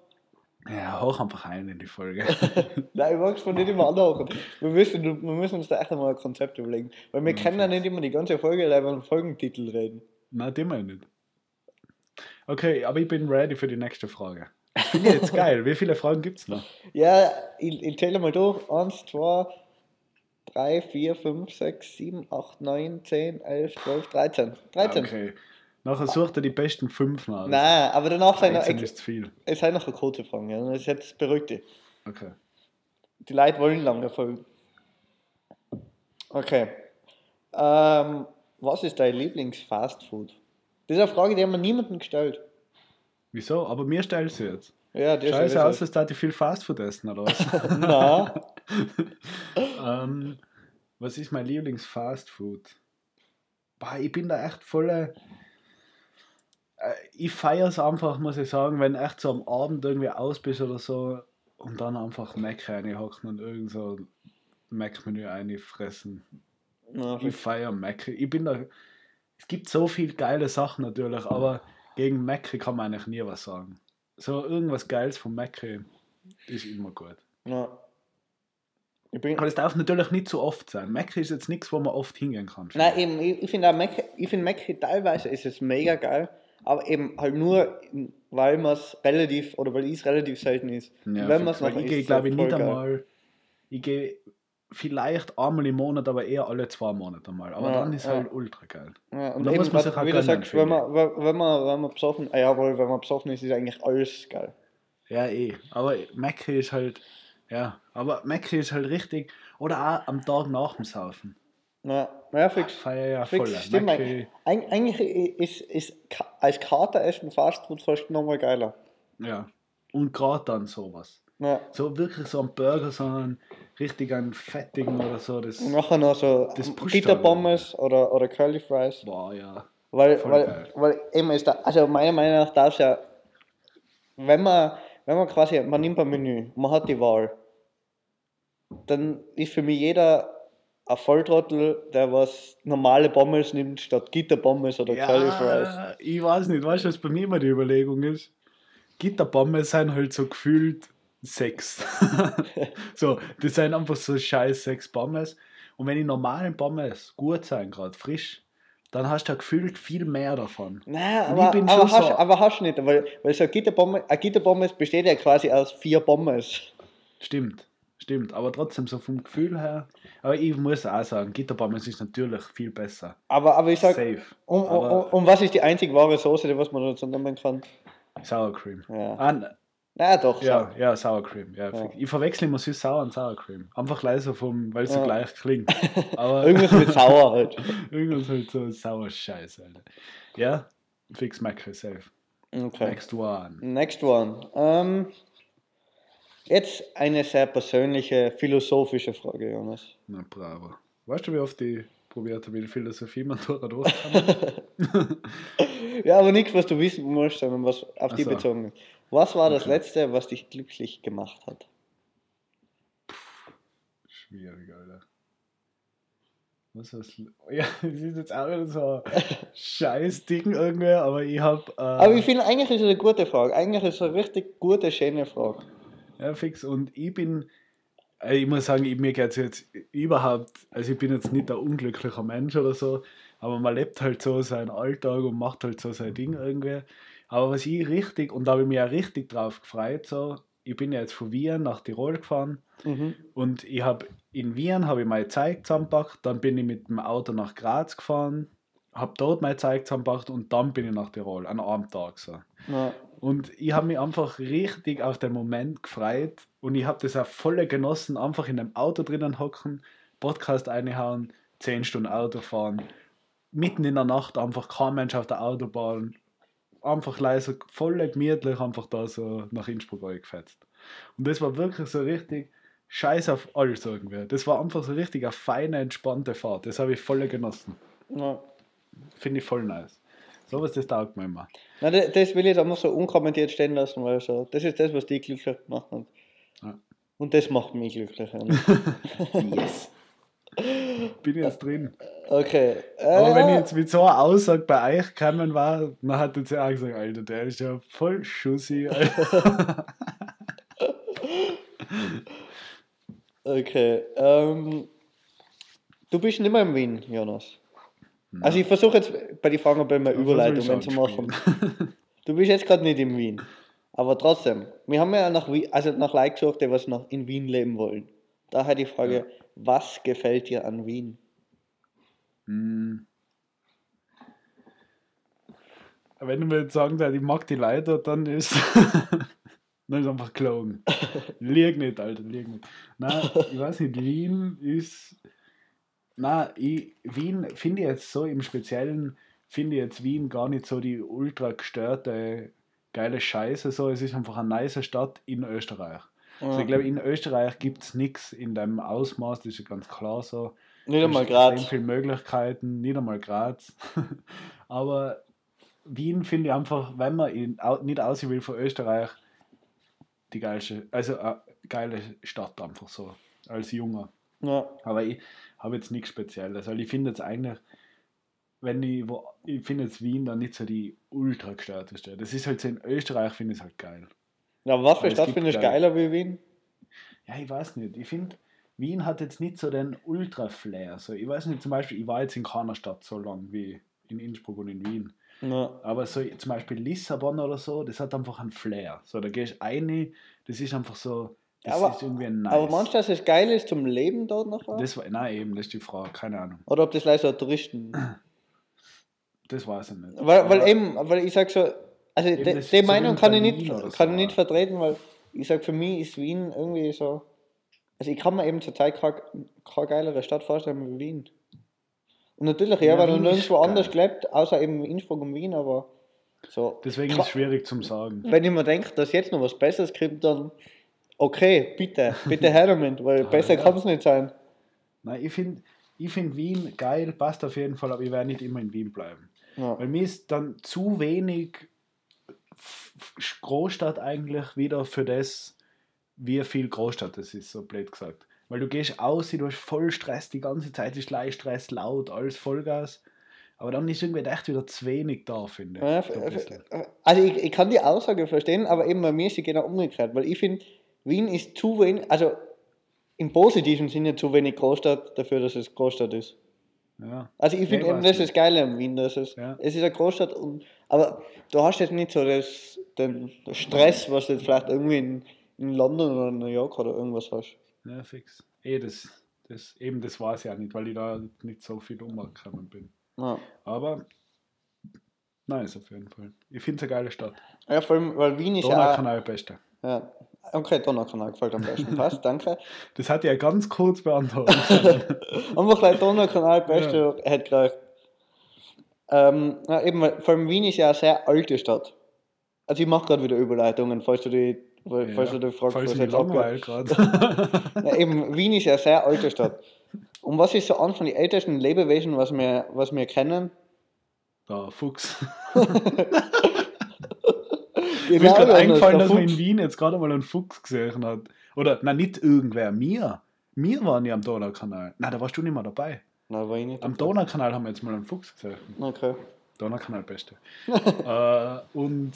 Ja, hoch einfach ein in die Folge. Nein, ich mag es von nicht immer anhören. Wir müssen, wir müssen uns da echt einmal ein Konzept überlegen. Weil wir Ja, können ja nicht immer die ganze Folge über einen Folgentitel reden. Nein, dem nicht. Okay, aber ich bin ready für die nächste Frage. Finde ich jetzt geil. Wie viele Fragen gibt es noch? Ja, ich, ich zähle mal durch. 1, 2, 3, 4, 5, 6, 7, 8, 9, 10, 11, 12, 13. 13. Okay. Nachher sucht er die besten fünf aus. Nein, aber danach sind noch, 13 es ist viel. sind noch eine kurze Fragen. Ja. Das ist jetzt beruhigt dich. Okay. Die Leute wollen lange Folgen. Okay. Ähm, was ist dein Lieblings-Fastfood? Das ist eine Frage, die haben wir niemandem gestellt. Wieso? Aber mir stellst du jetzt. Ja, das Scheiße aus, dass da die viel Fastfood essen, oder was? Na, ähm, was ist mein Lieblings-Fastfood? Ich bin da echt voller. Äh, ich feiere es einfach, muss ich sagen, wenn echt so am Abend irgendwie aus bist oder so und dann einfach Mac reinhocken und irgend so Mac-Menü einfressen. Ich feiere Mac. Ich bin da. Es gibt so viele geile Sachen natürlich, aber gegen Mac kann man eigentlich nie was sagen. So irgendwas Geiles von Mac ist immer gut. bin, Aber es darf natürlich nicht zu oft sein. Mac ist jetzt nichts, wo man oft hingehen kann. nein, eben, ich, ich finde ich finde Mac teilweise ist es mega geil, aber eben halt nur, weil man es relativ, oder weil es relativ selten ist. Ja, Wenn man es weil noch ich gehe, so glaube ich, voll nicht geil. einmal. Ich gehe vielleicht einmal im Monat, aber eher alle zwei Monate mal. Aber Ja, dann ist ja. halt ultra geil. Ja, und Und da eben, muss man sich auch wie du sagst, wenn man, wenn man, wenn man besoffen, ah, jawohl, wenn man besoffen ist, ist eigentlich alles geil. Ja, eh. Aber Mac ist halt. Ja, aber Mac ist halt richtig. Oder auch am Tag nach dem Saufen. Na, ja, fix. feiere ja Fix, voll. stimmt. Mac, Eig eigentlich ist, ist als Kater essen Fastfood fast nochmal geiler. ja. Und gerade dann sowas. Ja. So wirklich so ein Burger, sondern richtig einen fettigen oder so. Das, Und nachher noch so Gitterpommes oder, oder Curly Fries. boah, ja. Weil, Voll weil, geil. weil eben ist da, also meiner Meinung nach darf es ja, wenn man, wenn man quasi, man nimmt ein Menü, man hat die Wahl, dann ist für mich jeder ein Volltrottel, der was normale Pommes nimmt statt Gitterpommes oder Curly Fries. Ja, ich weiß nicht, weißt du, was bei mir immer die Überlegung ist? Gitterbommes sind halt so gefühlt sechs. so, das sind einfach so scheiß sechs Pommes. Und wenn die normalen Pommes gut sind, gerade frisch, dann hast du ja gefühlt viel mehr davon. Nein, aber, aber, hast, so- aber hast du nicht, weil, weil so ein Gitterpommes besteht ja quasi aus vier Pommes. Stimmt, stimmt. Aber trotzdem so vom Gefühl her. Aber ich muss auch sagen, Gitterpommes ist natürlich viel besser. Aber, aber ich sag, Safe. und, und, Aber- und, und was ist die einzig wahre Soße, die was man dazu nehmen kann? Sour Cream. Ja. Ah, n- Na doch, ja, ja, Sour Cream. Ja, Ja. Ich verwechsel immer süß sauer und Sour Cream. Einfach leise vom, weil es so Ja. gleich klingt. Aber Irgendwas mit sauer halt. irgendwas halt so sauer Scheiß, Alter. Ja, fix Macro safe. Okay. Next one. Next one. Ähm, jetzt eine sehr persönliche, philosophische Frage, Jonas. Na bravo. Weißt du, wie oft ich probiert habe, in Philosophie-Matura durchzukommen? Ja, aber nichts, was du wissen musst, sondern was auf Ach die so. bezogen ist. Was war das. Letzte, was dich glücklich gemacht hat? Schwierig, Alter. Was ist Ja, das ist jetzt auch wieder so ein scheiß Ding irgendwie, aber ich hab. Äh, Aber ich finde, eigentlich ist es eine gute Frage. Eigentlich ist es eine richtig gute, schöne Frage. Ja, fix. Und ich bin, äh, ich muss sagen, ich, mir geht es jetzt überhaupt, also ich bin jetzt nicht ein unglücklicher Mensch oder so, aber man lebt halt so seinen Alltag und macht halt so sein Ding irgendwie. Aber was ich richtig, und da habe ich mich auch richtig drauf gefreut, so, ich bin ja jetzt von Wien nach Tirol gefahren Mhm. und ich habe in Wien habe ich meine Zeit zusammengepackt, dann bin ich mit dem Auto nach Graz gefahren, habe dort meine Zeit zusammengepackt und dann bin ich nach Tirol, an einem Tag so. Ja. Und ich habe mich einfach richtig auf den Moment gefreut und ich habe das auch voll genossen, einfach in einem Auto drinnen hocken, Podcast einhauen, 10 Stunden Auto fahren, mitten in der Nacht einfach kein Mensch auf der Autobahn, einfach leise, voll gemütlich einfach da so nach Innsbruck eingefetzt. Und das war wirklich so richtig scheiß auf alles irgendwie. Das war einfach so richtig eine feine, entspannte Fahrt. Das habe ich voll genossen. Ja. Finde ich voll nice. So was das taugt mir immer. Na, das, das will ich da mal so unkommentiert stehen lassen, weil so, das ist das, was dich glücklich gemacht hat. Ja. Und das macht mich glücklich. Yes! Bin jetzt drin. Okay. Aber Äh, wenn ich jetzt mit so einer Aussage bei euch gekommen war, dann hat jetzt auch gesagt, Alter, der ist ja voll Schussi. Alter. Okay. Ähm, du bist nicht mehr in Wien, Jonas. Also ich versuche jetzt bei den Fragen bei mir Ja, Überleitungen zu machen. Du bist jetzt gerade nicht in Wien. Aber trotzdem, wir haben ja nach, Wien, also nach Leuten gesucht, die was noch in Wien leben wollen. Daher die Frage, Ja. was gefällt dir an Wien? Hm. Wenn du mir jetzt sagen würdest, ich mag die Leute, dann ist, dann ist einfach gelogen. lieg nicht, Alter, lieg nicht. Nein, ich weiß nicht, Wien ist. Nein, ich, Wien finde ich jetzt so im Speziellen, finde ich jetzt Wien gar nicht so die ultra gestörte, geile Scheiße. So. Es ist einfach eine nice Stadt in Österreich. Also ich glaube, in Österreich gibt es nichts in deinem Ausmaß, das ist ja ganz klar so. Nicht einmal Du hast Graz. extrem viele Möglichkeiten, nicht einmal Graz. Aber Wien finde ich einfach, wenn man in, nicht aussehen will von Österreich, die geilste, also eine geile Stadt einfach so, als Junger. Ja. Aber ich habe jetzt nichts Spezielles, weil ich finde jetzt eigentlich, wenn ich, wo, ich finde jetzt Wien dann nicht so die ultra gestörte Stadt. Das ist halt so in Österreich, finde ich es halt geil. ja, was für Stadt findest du geil- geiler wie Wien? Ja, ich weiß nicht. Ich finde, Wien hat jetzt nicht so den Ultra-Flair. So, ich weiß nicht, zum Beispiel, ich war jetzt in keiner Stadt so lang wie in Innsbruck und in Wien. Ja. Aber so zum Beispiel Lissabon oder so, das hat einfach einen Flair. So, da gehst du rein, das ist einfach so, das Aber- ist irgendwie nice. Aber meinst du, dass es geil ist zum Leben dort noch? das war, nein, eben, das ist die Frage, keine Ahnung. Oder ob das leider so Touristen. Das weiß ich nicht. Weil, weil Aber- eben, weil ich sag so, also die, Meinung kann ich nicht, kann so, ich nicht vertreten, weil ich sag, für mich ist Wien irgendwie so. Also ich kann mir eben zurzeit keine, keine geilere Stadt vorstellen wie Wien. Und natürlich, ja, Ja, weil du nirgendwo anders gelebt, außer eben Innsbruck und Wien, aber so. Deswegen ist es schwierig zum Sagen. Wenn ich mir denke, dass jetzt noch was Besseres kommt, dann okay, bitte, bitte her damit, weil Ah, besser ja. kann es nicht sein. Nein, ich finde ich find Wien geil, passt auf jeden Fall, aber ich werde nicht immer in Wien bleiben. Ja. Weil mir ist dann zu wenig Großstadt eigentlich wieder für das, wie viel Großstadt das ist, so blöd gesagt. Weil du gehst aus, du hast voll Stress, die ganze Zeit ist gleich Stress, laut, alles Vollgas. Aber dann ist irgendwie echt wieder zu wenig da, finde ich. Ja, f- bisschen. f- Also ich, ich kann die Aussage verstehen, aber eben bei mir ist sie genau umgekehrt, weil ich finde, Wien ist zu wenig, also im positiven Sinne zu wenig Großstadt dafür, dass es Großstadt ist. Ja. Also ich finde ich eben, das ist geil an Wien, dass es, Ja. es ist eine Großstadt, und, aber du hast jetzt nicht so das, den Stress, was du jetzt vielleicht irgendwie in, in London oder New York oder irgendwas hast. ja, fix. Eh, das, das, eben das weiß ich auch nicht, weil ich da nicht so viel umgekommen bin. Ja. Aber nice auf jeden Fall. Ich finde es eine geile Stadt. ja, vor allem, weil Wien ist ja, Donaukanal beste. ja. Okay, Donaukanal gefällt am besten, passt, danke. Das hat ja ganz kurz beantwortet. Einfach gleich Donaukanal, beste, hätte gereicht. Ähm, ja, eben, weil- vor allem Wien ist ja eine sehr alte Stadt. Also ich mache gerade wieder Überleitungen, falls du die, falls du die fragst, Falls was mich jetzt abgeht. gerade. Ja, eben, Wien ist ja eine sehr alte Stadt. Und was ist so eines von den ältesten Lebewesen, was wir, was wir kennen? Der Fuchs. Genau, Mir ist gerade Jonas, eingefallen, dass man in Fuchs. Wien jetzt gerade mal einen Fuchs gesehen hat. Oder, na nicht irgendwer, mir. Wir waren ja am Donaukanal. Na, da warst du nicht mehr dabei. Nein, war ich nicht. Am Donaukanal haben wir jetzt mal einen Fuchs gesehen. Okay. Donaukanal beste. äh, und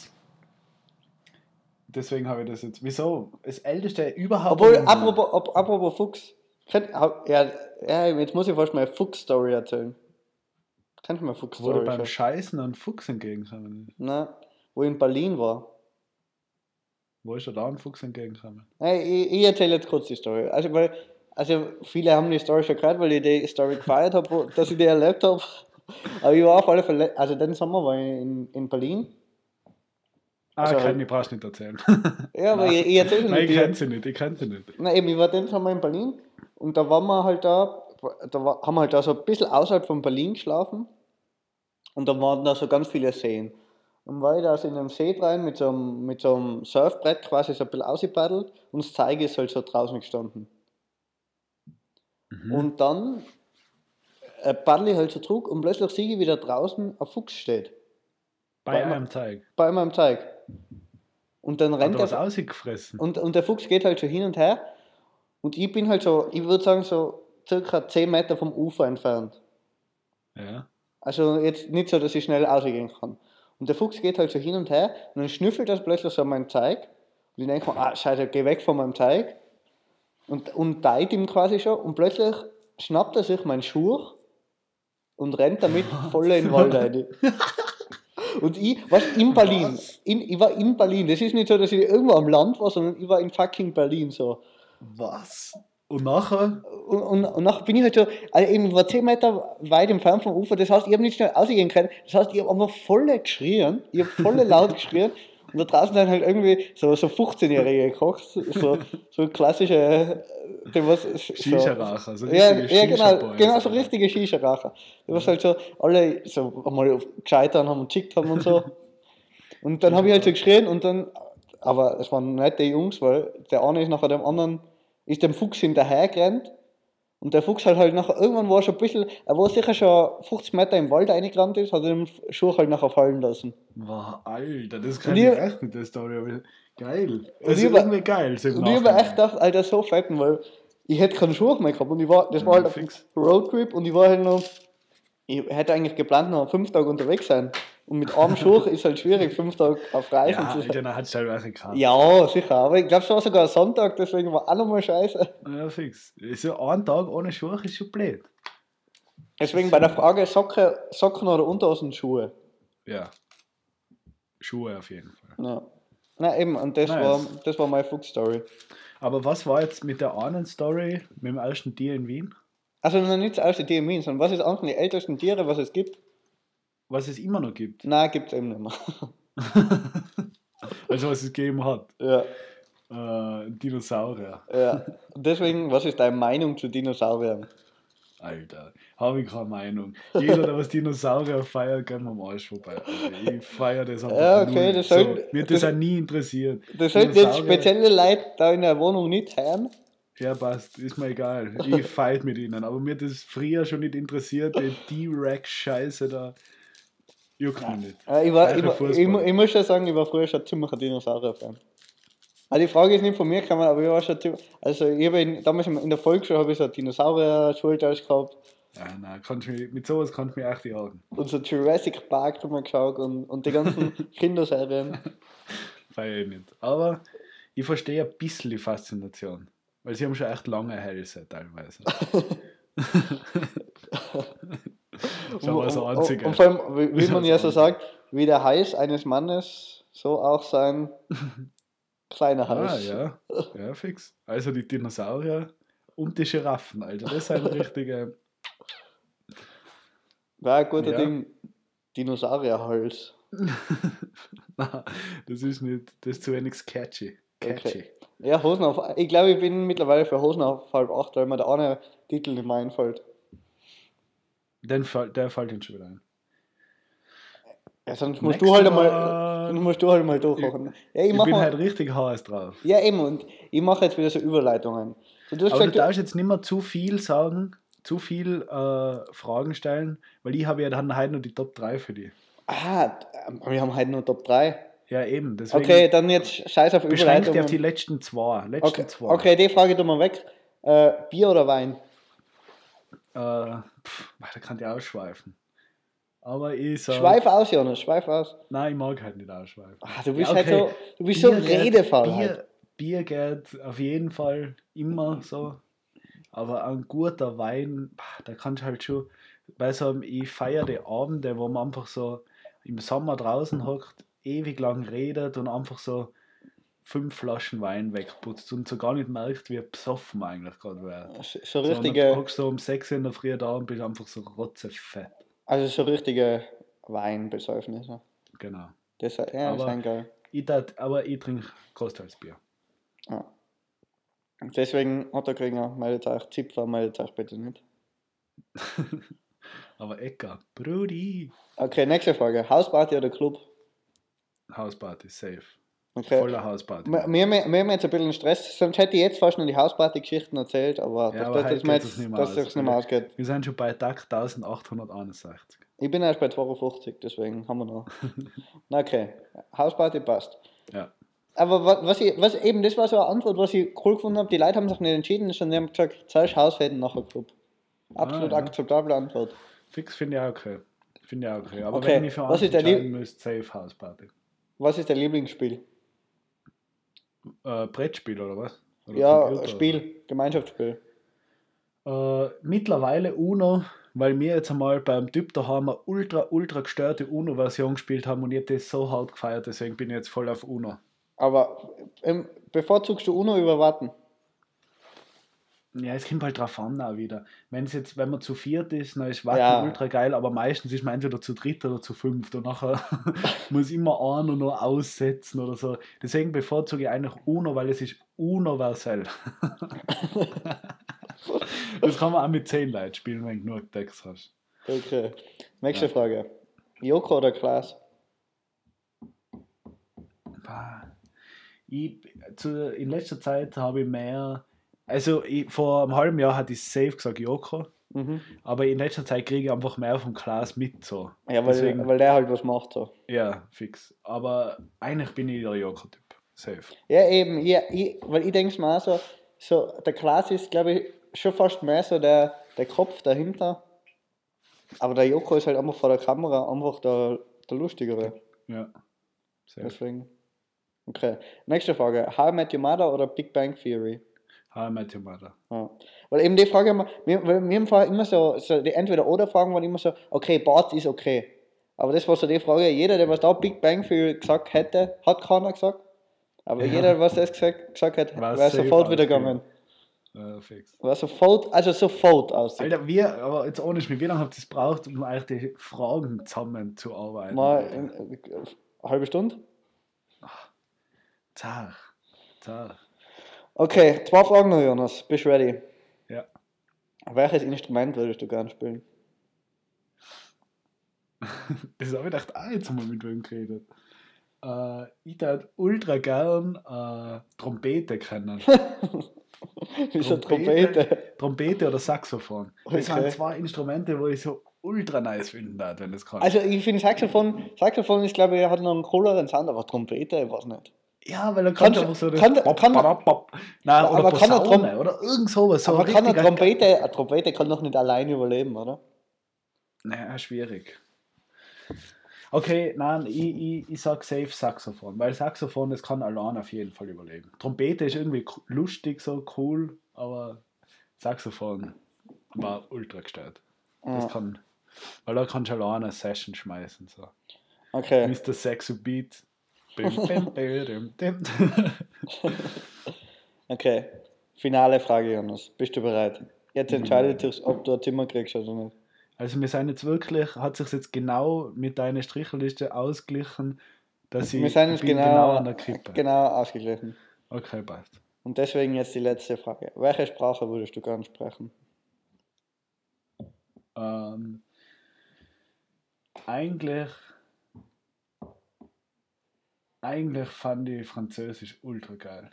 deswegen habe ich das jetzt. Wieso? Das älteste überhaupt. Obwohl, apropos, ap- apropos Fuchs. Hab- ja, ja, jetzt muss ich fast mal Fuchs-Story erzählen. Kannst du mir eine Wurde Fuchs-Story beim? Scheißen ein Fuchs entgegengekommen. Nein, wo ich in Berlin war. Wo ist er da ein Fuchs entgegengekommen? Hey, ich, ich erzähle jetzt kurz die Story. Also, weil, also viele haben die Story schon gehört, weil ich die Story gefeiert habe, dass ich die erlebt habe. Aber ich war auf alle Fälle, also den Sommer war ich in, in Berlin. Ah, Also- kann ich brauchst nicht erzählen. Ja, aber ich, ich erzähle es Nein, nicht. ich kenne sie nicht, ich kenne sie nicht. Na eben, ich war den Sommer in Berlin und da waren wir halt da, da war, haben wir halt da so ein bisschen außerhalb von Berlin geschlafen und da waren da so ganz viele Seen. Und war ich da so in einem See rein mit so einem, mit so einem Surfbrett quasi so ein bisschen ausgepaddelt und das Zeige ist halt so draußen gestanden. Mhm. Und dann äh, paddle ich halt so zurück und plötzlich sehe ich, wie da draußen ein Fuchs steht. Bei Warte mal. einem Teig. Bei meinem Teig. Und dann rennt er er. ausgefressen? Und, und der Fuchs geht halt so hin und her. Und ich bin halt so, ich würde sagen, so circa 10 Meter vom Ufer entfernt. Ja. Also jetzt nicht so, dass ich schnell ausgehen kann. Und der Fuchs geht halt so hin und her und dann schnüffelt das plötzlich so an meinen Teig. Und ich denke mir, ah, scheiße, geh weg von meinem Teig. Und, und teilt ihm quasi schon. Und plötzlich schnappt er sich meinen Schuh und rennt damit voll in den Wald rein. Und ich, was, in Berlin, Was? in, ich war in Berlin. Das ist nicht so, dass ich irgendwo am Land war, sondern ich war in fucking Berlin so. Was? Und nachher? Und, und, und nachher bin ich halt so, also eben ich war 10 Meter weit entfernt vom Ufer, das heißt, ich habe nicht schnell ausgehen können, das heißt, ich habe einfach voll geschrien, ich habe voll laut geschrien da draußen sind halt irgendwie so, so 15-Jährige gekocht, so, so klassische, äh, die was, so, Shisha-Racher. So ja, ja genau, genau, so richtige Shisha-Racher. Die was halt so alle so einmal gescheitert haben und geschickt haben und so. Und dann habe ich halt so geschrien und dann, aber es waren nette Jungs, weil der eine ist nachher dem anderen, ist dem Fuchs hinterhergerannt und der Fuchs hat halt nachher, irgendwann war schon ein bisschen, er war sicher schon 50 Meter im Wald reingerannt ist, hat er den Schuh halt nachher fallen lassen. Wow, Alter, das kann ich echt mit der Story. Aber geil. Das ist irgendwie geil. Und ich habe echt gedacht, Alter, so fetten, weil ich hätte keinen Schuh mehr gehabt und ich war, das war halt fix. ein Roadtrip und ich war halt noch, ich hätte eigentlich geplant, noch fünf Tage unterwegs sein. Und mit einem Schuh ist halt schwierig, fünf Tage auf Reisen Ja, zu sein. dann hat es teilweise gehabt. Ja, sicher, aber ich glaube, es war sogar Sonntag, deswegen war auch nochmal scheiße. Ja, fix. So ein Tag ohne Schuhe ist schon blöd. Deswegen bei der Frage Socke, Socken oder Unterhosen Schuhe. Ja. Schuhe auf jeden Fall. Ja. Na eben, und das, Nice. war, das war meine Fuchs-Story. Aber was war jetzt mit der einen Story, mit dem ersten Tier in Wien? Also noch nicht das erste Tier in Wien, sondern was ist eines die ältesten Tiere, was es gibt? Was es immer noch gibt. Nein, gibt es eben nicht mehr. Also was es gegeben hat. ja, Äh, Dinosaurier. ja. Und deswegen, was ist deine Meinung zu Dinosauriern? Alter, habe ich keine Meinung. Jeder, der was Dinosaurier feiert, geht mir am Arsch vorbei. Alter. Ich feiere das einfach Ja, okay, das so, soll- Mir hat das das- auch nie interessiert. Das sollten jetzt spezielle Leute da in der Wohnung nicht hören. Ja, passt, ist mir egal. Ich fight mit ihnen. Aber mir hat das früher schon nicht interessiert, die D-Rex-Scheiße da. Juckt mich nicht. Äh, ich, war, ich, war, ich, mu- ich muss schon sagen, ich war früher schon ziemlich ein Dinosaurier-Fan. Also die Frage ist nicht von mir gekommen, aber ich war schon ziemlich, also ich habe in, damals in der Volksschule habe ich so Dinosaurier-Schultausch gehabt Ja, nein, kannst mich, mit sowas kannst du mich echt jagen. und so Jurassic Park drüber geschaut und, und die ganzen Kinderserien. Feier ich nicht. Aber ich verstehe ein bisschen die Faszination. Weil sie haben schon echt lange Hälse teilweise. das und, und, Einzige. und vor allem, wie, man ja so sagt, wie der Hals eines Mannes, so auch sein kleiner Ah, Hals. ja. Ja, fix. Also die Dinosaurier und die Giraffen, Alter. Das sind richtige. War ein guter Ja. Ding. Dinosaurierhals. Nein, das ist nicht. Das ist zu wenig catchy. Catchy. Okay. Ja, Hosen auf. Ich glaube, ich bin mittlerweile für Hosen auf halb acht, weil mir der eine Titel nicht mehr einfällt. Den der fällt uns schon wieder ein. Ja, sonst musst Nächste du halt einmal, Mal. sonst musst du halt mal durchkochen. Ja, ich Ich bin mal, halt richtig heiß drauf. ja, eben, und ich mache jetzt wieder so Überleitungen. So, du Aber du gesagt, darfst jetzt nicht mehr zu viel sagen, zu viel äh, Fragen stellen, weil ich habe ja dann heute noch die Top 3 für die. Ah, wir haben heute nur Top 3. Ja, eben. Deswegen Okay, dann jetzt scheiß auf Überleitung. auf die letzten zwei. Letzten Okay, zwei. okay, die Frage tun wir weg. Äh, Bier oder Wein? Äh, pff, da kann ich ausschweifen. Aber ich sag, Schweif aus, Jonas, schweif aus. Nein, ich mag halt nicht ausschweifen. Ah, du bist Ja, halt okay. so, du bist so Bier geht- redefaul. halt. Bier, Bier geht auf jeden Fall immer so. Aber ein guter Wein, da kannst du halt schon, bei so einem, ich feiere die Abende, wo man einfach so im Sommer draußen hockt, ewig lang redet und einfach so fünf Flaschen Wein wegputzt und so gar nicht merkt, wie besoffen man eigentlich gerade wäre. So, so So, du um 6 Uhr in der Früh da und bist einfach so rotzefett. also so richtige Weinbesäufnisse. Genau. Das, ja, ist Aber- ein geil. Ich tat, aber ich trinke großteils Bier. Ja. Und Deswegen, Otterkringer, meldet euch, Zipfer, meldet euch bitte nicht. aber Ecker, Brudi. Okay, nächste Frage. Hausparty oder Club? Hausparty, safe. Okay. Voller Hausparty. Wir, wir, wir haben jetzt ein bisschen Stress, sonst hätte ich jetzt fast noch die Hausparty-Geschichten erzählt, aber, Ja, dass, aber nicht mehr dass aus. das nicht mehr ausgeht. Wir sind schon bei Tag 1861. Ich bin erst bei 52, deswegen haben wir noch. Okay, Hausparty passt. Ja. Aber was, was, ich, was eben, das war so eine Antwort, was ich cool gefunden habe. Die Leute haben sich nicht entschieden, sondern die haben gesagt, zuerst Hausfäden, nachher Club. Absolut Ah, ja. akzeptable Antwort. Fix finde ich auch okay. Finde ich auch okay. Aber Okay, wenn ich für was ist der müsste, safe Hausparty. Was ist dein Lieblingsspiel? Äh, Brettspiel oder was? Oder ja, Computer, Spiel, Gemeinschaftsspiel. Äh, mittlerweile Uno, weil wir jetzt einmal beim Typ daheim eine ultra, ultra gestörte Uno-Version gespielt haben und ich habe das so hart gefeiert, deswegen bin ich jetzt voll auf Uno. Aber ähm, bevorzugst du UNO über Warten? Ja, es kommt halt drauf an auch wieder. Wenn's jetzt, wenn man zu viert ist, dann ist Wacken Ja. ultra geil, aber meistens ist man entweder zu dritt oder zu fünft und nachher muss immer einer noch aussetzen oder so. Deswegen bevorzuge ich eigentlich Uno, weil es ist universell. das kann man auch mit zehn Leuten spielen, wenn du genug Text hast. Okay. Nächste Ja. Frage. Joko oder Klaas? Ich, zu, in letzter Zeit habe ich mehr. Also ich, vor einem halben Jahr hatte ich safe gesagt Joko, Mhm. aber in letzter Zeit kriege ich einfach mehr vom Klaas mit. So. Ja, weil, Deswegen- weil der halt was macht so. Ja, fix. Aber eigentlich bin ich der Joko-Typ. Safe. Ja, eben, ja, ich, weil ich denke mir auch so, so, der Klaas ist, glaube ich, schon fast mehr so der, der Kopf dahinter. Aber der Joko ist halt einfach vor der Kamera einfach der, der Lustigere. Ja. Safe. Deswegen. Okay. Nächste Frage. How I Met Your Mother oder Big Bang Theory? Your Mother. Ja. Weil eben die Frage, haben wir, wir, haben vorher immer so, so die Entweder-Oder-Fragen waren immer so, okay, Bart ist okay. Aber das war so die Frage, jeder, der was da Big Bang Theory gesagt hätte, hat keiner gesagt. Aber Ja. jeder, was das gesagt, gesagt hat, wäre sofort wieder gegangen. Ja, fix. War sofort, also sofort aus. Alter, wir, aber jetzt ohne Schmied, wie lange habt ihr es braucht, um eigentlich die Fragen zusammen zu arbeiten? Mal in, in, eine halbe Stunde. Zach. Zach. Okay, zwei Fragen noch, Jonas. Bist du ready? Ja. Welches Instrument würdest du gerne spielen? Das habe ich gedacht, ah, jetzt haben wir mit wem geredet. Äh, ich würde ultra gern äh, Trompete kennen. Wieso Trompete? Trompete? Trompete oder Saxophon. Das Okay. sind zwei Instrumente, wo ich so ultra nice finden würde, wenn das kann. Also ich finde Saxophon, Saxophon ist glaube ich, hat noch einen cooleren Sound, aber Trompete, ich weiß nicht. Ja, weil er Kann- kann einfach so das kann- Bop, kann- badab, bop. Nein, Aber oder kann er Posaune Trom- oder irgend sowas. So aber kann eine richtiger- Trompete, eine Trompete kann doch nicht alleine überleben, oder? Naja, schwierig. Okay, nein, ich, ich, ich sag safe Saxophon, weil Saxophon, das kann allein auf jeden Fall überleben. Trompete ist irgendwie lustig, so cool, aber Saxophon war ultra gestört. Das Ja. kann, weil da kannst du allein eine Session schmeißen. So. Okay. Mr. Sexo Beat. Okay. Finale Frage, Jonas. Bist du bereit? Jetzt entscheidet sich, ob du ein Zimmer kriegst oder nicht. Also wir sind jetzt wirklich, hat sich jetzt genau mit deiner Strichliste ausgeglichen, dass ich Wir sind jetzt bin genau, an der Kippe. genau ausgeglichen. Okay, passt. Und deswegen jetzt die letzte Frage. Welche Sprache würdest du gerne sprechen? Ähm, eigentlich, eigentlich fand ich Französisch ultra geil.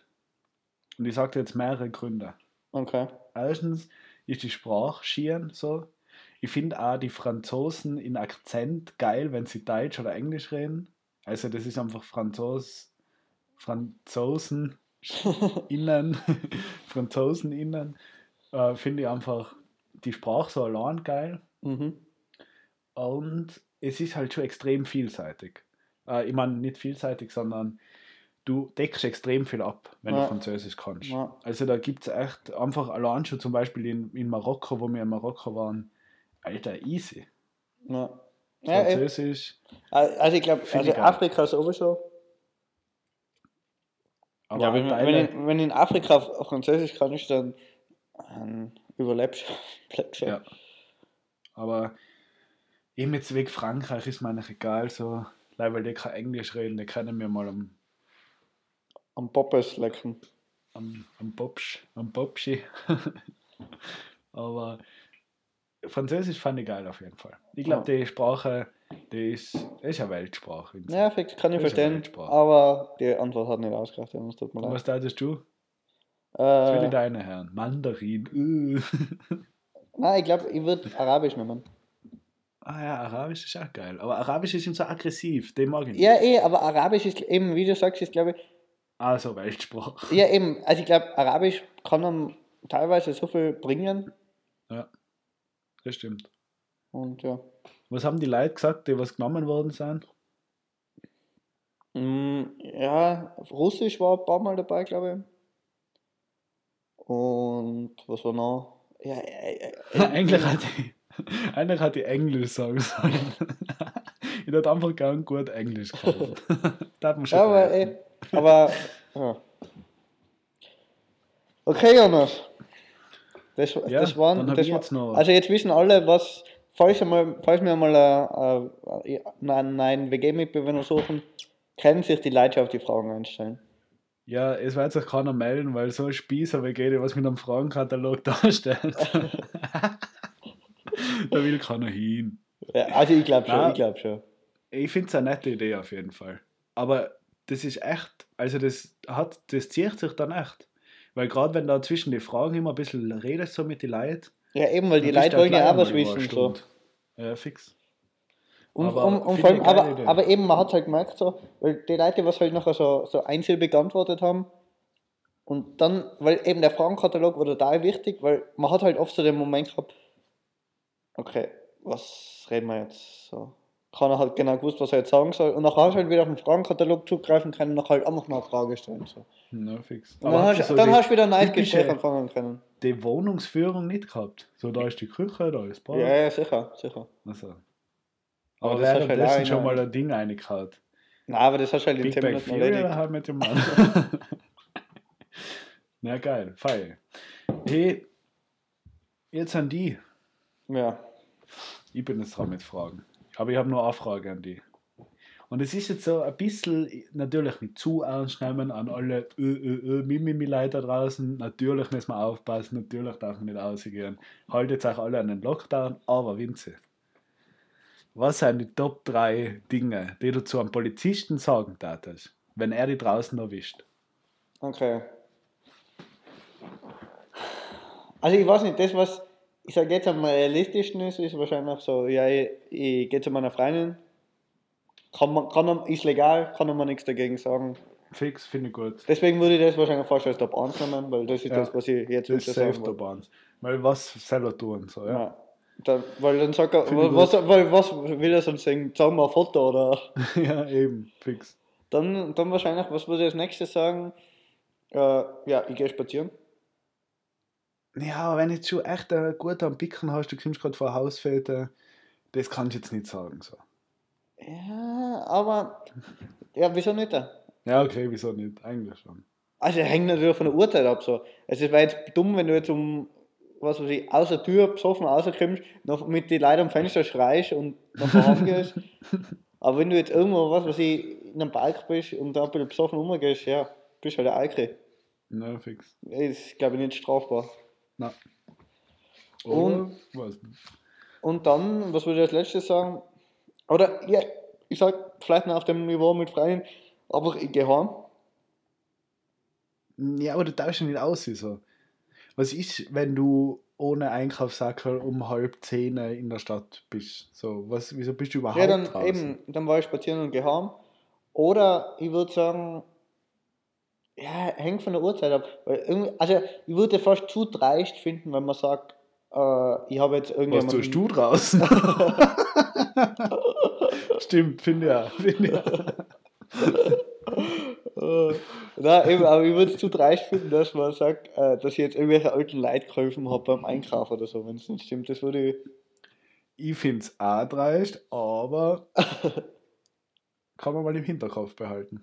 Und ich sagte jetzt mehrere Gründe. Okay. Erstens, ist die Sprache schieren so. Ich finde auch die Franzosen in Akzent geil, wenn sie Deutsch oder Englisch reden. Also das ist einfach Franzos, Franzosen innen, Franzosen innen. Äh, finde ich einfach die Sprache so allein geil. Mhm. Und es ist halt schon extrem vielseitig. Äh, ich meine nicht vielseitig, sondern du deckst extrem viel ab, wenn Ja. du Französisch kannst. Ja. Also da gibt es echt einfach allein schon zum Beispiel in, in Marokko, wo wir in Marokko waren, Alter, easy. Ja. Eben. Französisch, also ich glaube, also. Afrika sowieso. aber ja, wenn, Teile- wenn, in, wenn in Afrika Französisch kannst, dann ähm, überlebst du. Ja. Aber eben jetzt wegen Frankreich ist mir eigentlich egal, so, leider, weil die kein Englisch reden, die können mir mal am, Am Poppes lecken. am, am Bobsch, am Bobschi. Aber Französisch fand ich geil auf jeden Fall. Ich glaube, die Sprache, die ist, die ist eine Weltsprache. Ja, fix, kann ich Das verstehen. Aber die Antwort hat nicht ausgereicht, ja, es tut mir Und was leid. dachtest du? Was will ich Äh, deine Herren? Mandarin. Nein, ich glaube, ich würde Arabisch nehmen. Ah ja, Arabisch ist auch geil. Aber Arabisch ist ihm so aggressiv, den mag ich nicht. Ja, eh, aber Arabisch ist eben, wie du sagst, ist glaube ich, Also Weltsprache. ja eben, also ich glaube, Arabisch kann einem teilweise so viel bringen. Ja, das stimmt. Und ja. Was haben die Leute gesagt, die was genommen worden sind? Mm, ja, Russisch war ein paar Mal dabei, glaube ich. Und was war noch? Ja, äh, äh, eigentlich, hat die, eigentlich hat die Englisch sagen sollen. ich hätte einfach gern gut Englisch können. das hat man schon aber, verraten. eh, aber ja. Okay, Jonas. Das, Ja, das waren. das war- jetzt noch- Also jetzt wissen alle, was, falls, einmal, falls wir mal äh, äh, einen neuen WG-Mitbewohner suchen, können sich die Leute auf die Fragen einstellen. Ja, es wird sich keiner melden, weil so ein Spießer geht, was mit einem Fragenkatalog darstellt. da will keiner hin. Also ich glaube schon, ich glaube schon. Ich finde es eine nette Idee auf jeden Fall. Aber das ist echt, also das hat, das zieht sich dann echt. Weil gerade wenn da zwischen die Fragen immer ein bisschen redest so mit den Leuten, Ja, eben, weil die Leute wollen ja auch was wissen. So. Ja, fix. Und, Aber und finde vor allem, aber, Idee. aber eben, man hat halt gemerkt, so, weil die Leute, was halt nachher so, so einsilbig geantwortet haben, und dann, weil eben der Fragenkatalog war total wichtig, weil man hat halt oft so den Moment gehabt, okay, was reden wir jetzt? So. Keiner hat genau gewusst, was er jetzt sagen soll. Und nachher hast du halt wieder auf den Fragenkatalog zugreifen können und nachher halt einfach mal eine Frage stellen. So. Ja, fix. Und dann, hast, so dann hast du wieder ein neues Gespräch anfangen können. die Wohnungsführung nicht gehabt. So, da ist die Küche, da ist Bad. Ja, ja, sicher, sicher. Also. Aber Aber das halt währenddessen auch schon in mal ein Ding reingehauen. Nein, aber das hast du halt in Big 10 Bang Minuten erledigt. halt mit dem Mann? Na geil, feier. Hey, jetzt an die. Ja. Ich bin jetzt dran mit Fragen. Aber ich habe nur eine Frage an die. Und es ist jetzt so ein bisschen, natürlich nicht zu ernst nehmen an alle ö, ö, ö, Mimimi-Leute da draußen. Natürlich müssen wir aufpassen, natürlich darf man nicht rausgehen. Haltet euch alle an den Lockdown, aber Vinze. Was sind die Top 3 Dinge, die du zu einem Polizisten sagen darfst, wenn er die draußen erwischt? Okay. Also ich weiß nicht, das was ich sage jetzt am realistischsten ist, ist wahrscheinlich so, ja, ich, ich gehe zu meiner Freundin, kann man, kann ist legal, kann man nichts dagegen sagen. Fix, finde ich gut. Deswegen würde ich das wahrscheinlich fast als Top 1 nehmen, weil das ist Ja. das, was ich jetzt Das ist safe sagen will. Bahn. Weil was soll er tun? So, ja. Ja. Dann, weil dann sagt er, was, weil, was will er sonst sagen, sagen wir ein Foto oder ja, eben, fix. dann, dann wahrscheinlich, was würde ich als nächstes sagen? Äh, ja, ich gehe spazieren. Ja, aber wenn du jetzt schon echt äh, gut am Picken hast, du kommst gerade vor Hausväter, das kannst du jetzt nicht sagen. So. Ja, aber ja, wieso nicht? Ja, okay, wieso nicht? Eigentlich schon. Also hängt natürlich von der Uhrzeit ab. So. Es wäre jetzt dumm, wenn du jetzt um, was weiß ich, aus der Tür besoffen rauskommst, noch mit den Leuten am Fenster schreist und nach vorne gehst. Aber wenn du jetzt irgendwo, was weiß ich, in einem Park bist und da ein bisschen besoffen umgehst, ja, bist halt ein Alki. Ja, fix. Ist, glaube ich, nicht strafbar. Na. Und- was? Und dann, was würde ich als letztes sagen? Oder, ja, ich sag vielleicht noch auf dem Niveau mit Freien, aber ich gehe heim. Ja, aber du ja nicht aussehen so. Was ist, wenn du ohne Einkaufssackel um halb zehn in der Stadt bist? So, was, wieso bist du überhaupt Ja, dann draußen? eben, dann war ich spazieren und geheim. Oder ich würde sagen, ja, hängt von der Uhrzeit ab. Also ich würde fast zu dreist finden, wenn man sagt, äh, ich habe jetzt Was irgendjemanden. tust du draußen? Stimmt, finde ja. Find ja. Äh, Nein, eben, aber ich würde es zu dreist finden, dass man sagt, äh, dass ich jetzt irgendwelche alten Leute geholfen habe beim Einkauf oder so, wenn es nicht stimmt. Das würde ich. Ich finde es auch dreist, aber kann man mal im Hinterkopf behalten.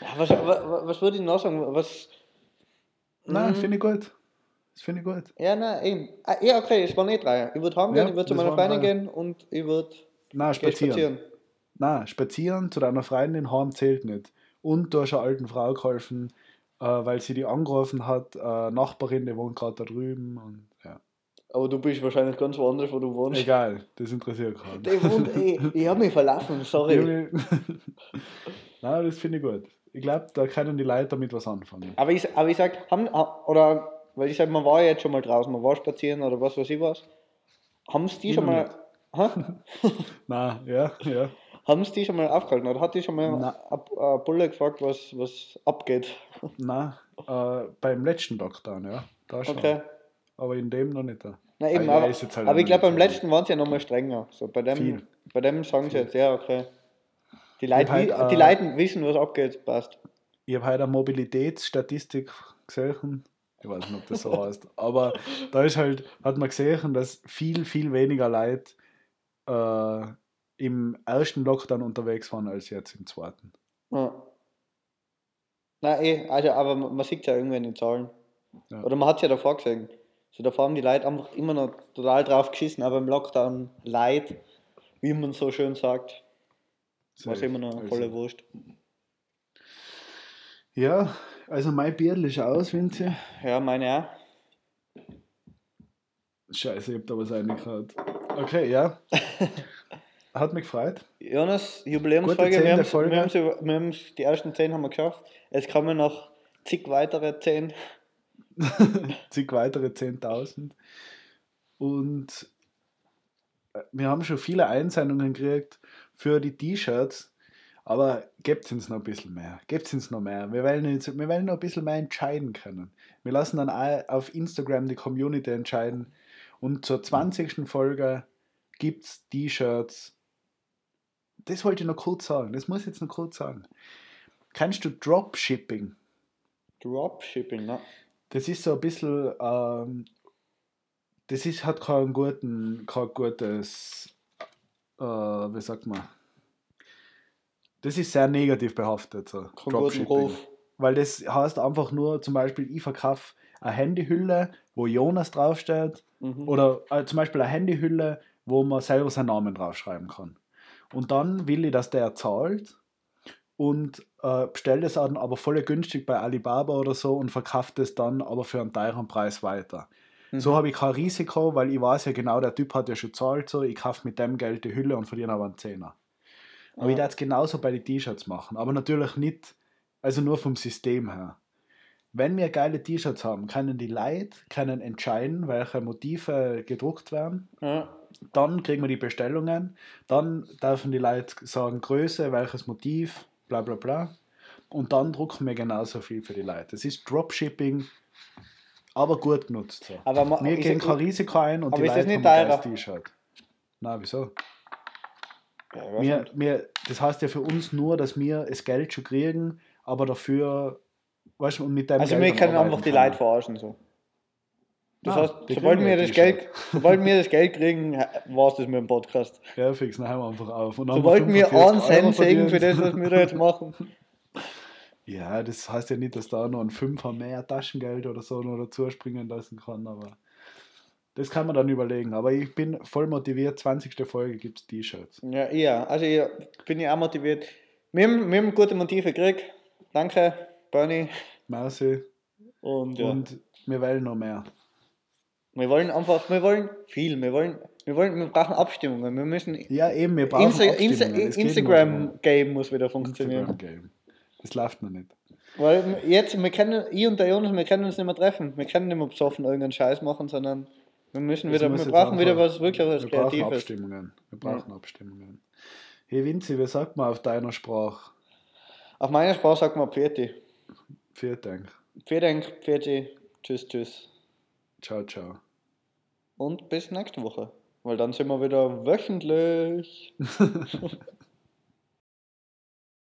Ja, was, was, was würde ich noch sagen? Was. Nein, Mhm. finde ich gut. Das finde ich gut. Ja, nein, eben. Ah, ja, okay, es waren eh drei. Ich würde heimgehen, Ja, ich würde zu meiner Freundin drei. gehen und ich würde Nein, spazieren. spazieren. Nein, spazieren zu deiner Freundin heim zählt nicht. Und du hast einer alten Frau geholfen, äh, weil sie die angerufen hat. Äh, Nachbarin, die wohnt gerade da drüben. Und, ja. Aber du bist wahrscheinlich ganz woanders, wo du wohnst. Egal, das interessiert keinen. Wohnt eh. Ich habe mich verlaufen, sorry. Nein, das finde ich gut. Ich glaube, da können die Leute damit was anfangen. Aber ich, aber ich sag, haben, ha- oder, weil ich sag, man war ja jetzt schon mal draußen, man war spazieren oder was weiß ich was. Haben es die Ich schon noch mal. Nein, ja, ja. Haben es die schon mal aufgehalten? Oder hat die schon mal Na. ein Bulle gefragt, was, was abgeht? Nein, äh, beim letzten Lockdown, ja. Da schon. Okay. Aber in dem noch nicht. Da. Na eben, Ah, ja, aber, halt aber ich glaube, beim letzten waren sie ja nochmal strenger. So, bei, dem, Viel. bei dem sagen sie Viel. jetzt, ja, okay. Die Leute, halt, wi- die äh, Leute wissen, was abgeht, passt. Ich habe heute eine Mobilitätsstatistik gesehen. Ich weiß nicht, ob das so heißt. Aber da ist halt, hat man gesehen, dass viel, viel weniger Leute äh, im ersten Lockdown unterwegs waren als jetzt im zweiten. Ja. Nein, eh, also, aber man sieht ja irgendwie in den Zahlen. Ja. Oder man hat es ja davor gesehen. So, davor haben die Leute einfach immer noch total drauf geschissen, aber im Lockdown leid, wie man so schön sagt, war es immer noch Also, volle Wurscht. Ja, also mein Bier ist aus, Vinzi. Ja, meine auch. Scheiße, ich hab da was reingehört. Okay, ja. Hat mich gefreut. Jonas, Jubiläumsfolge, Gute wir haben Folge. wir über- wir haben's- die ersten zehn haben wir geschafft. Es kommen noch zig weitere zehn. zig weitere 10.000. Und äh, wir haben schon viele Einsendungen gekriegt für die T-Shirts, aber gebt uns noch ein bisschen mehr. Gebt uns noch mehr. Wir wollen, jetzt, wir wollen noch ein bisschen mehr entscheiden können. Wir lassen dann auch auf Instagram die Community entscheiden. Und zur 20. Folge gibt es T-Shirts. Das wollte ich noch kurz sagen. Das muss ich jetzt noch kurz sagen. Kannst du Dropshipping? Dropshipping, ne? Das ist so ein bisschen, ähm, das ist, hat kein, guten, kein gutes, äh, wie sagt man, das ist sehr negativ behaftet, so Dropshipping. Weil das heißt einfach nur, zum Beispiel, ich verkaufe eine Handyhülle, wo Jonas draufsteht, Mhm. oder äh, zum Beispiel eine Handyhülle, wo man selber seinen Namen draufschreiben kann. Und dann will ich, dass der zahlt und äh, bestelle das dann aber voll günstig bei Alibaba oder so und verkauft es dann aber für einen teuren Preis weiter. Mhm. So habe ich kein Risiko, weil ich weiß ja genau, der Typ hat ja schon zahlt, so ich kaufe mit dem Geld die Hülle und verdiene aber einen Zehner. Aber ich Ja. werde es genauso bei den T-Shirts machen, aber natürlich nicht, also nur vom System her. Wenn wir geile T-Shirts haben, können die Leute können entscheiden, welche Motive gedruckt werden. Ja. Dann kriegen wir die Bestellungen. Dann dürfen die Leute sagen, Größe, welches Motiv, bla bla bla. Und dann drucken wir genauso viel für die Leute. Das ist Dropshipping, aber gut genutzt. So. Aber ma- Wir gehen kein Risiko ein und die ist das Leute nicht haben? T-Shirt. Na, wieso? Ja, Wir, nicht. wir, das heißt ja für uns nur, dass wir das Geld schon kriegen, aber dafür, weißt du, und mit dem Also Geld wir können einfach die. Leute verarschen. So. Das Ah, heißt, sobald wir, das. Geld, sobald wir das Geld kriegen, war es das mit dem Podcast. Ja, fix, dann hören wir einfach auf. Haben Sobald wir 45 einen Cent sehen für das, was wir da jetzt machen. Ja, das heißt ja nicht, dass da noch ein Fünfer mehr Taschengeld oder so noch dazu springen lassen kann, aber das kann man dann überlegen. Aber ich bin voll motiviert, 20. Folge gibt es T-Shirts. Ja, ja, also ich bin ja auch motiviert. Wir haben, wir haben gute Motive gekriegt. Danke, Bernie. Merci. Und ja, Und wir wollen noch mehr. wir wollen einfach, wir wollen viel. Wir wollen, wir wollen, wir brauchen Abstimmungen. Wir müssen Ja, eben, wir brauchen Insta Insta Abstimmungen. Es geht nur Instagram Game muss wieder funktionieren. Instagram-Game. Das läuft noch nicht. Weil jetzt, wir können, ich und der Jonas, wir können uns nicht mehr treffen. Wir können nicht mehr besoffen irgendeinen Scheiß machen, sondern wir müssen wieder, wir brauchen wieder was wirklich was Wir brauchen Kreatives. Abstimmungen. Wir brauchen Abstimmungen. Hey Vinzi, wie sagt man auf deiner Sprache? Auf meiner Sprache sagt man Pfirti. Vielen Dank, Pfirti. Tschüss, tschüss. Ciao, ciao. Und bis nächste Woche. Weil dann sind wir wieder wöchentlich.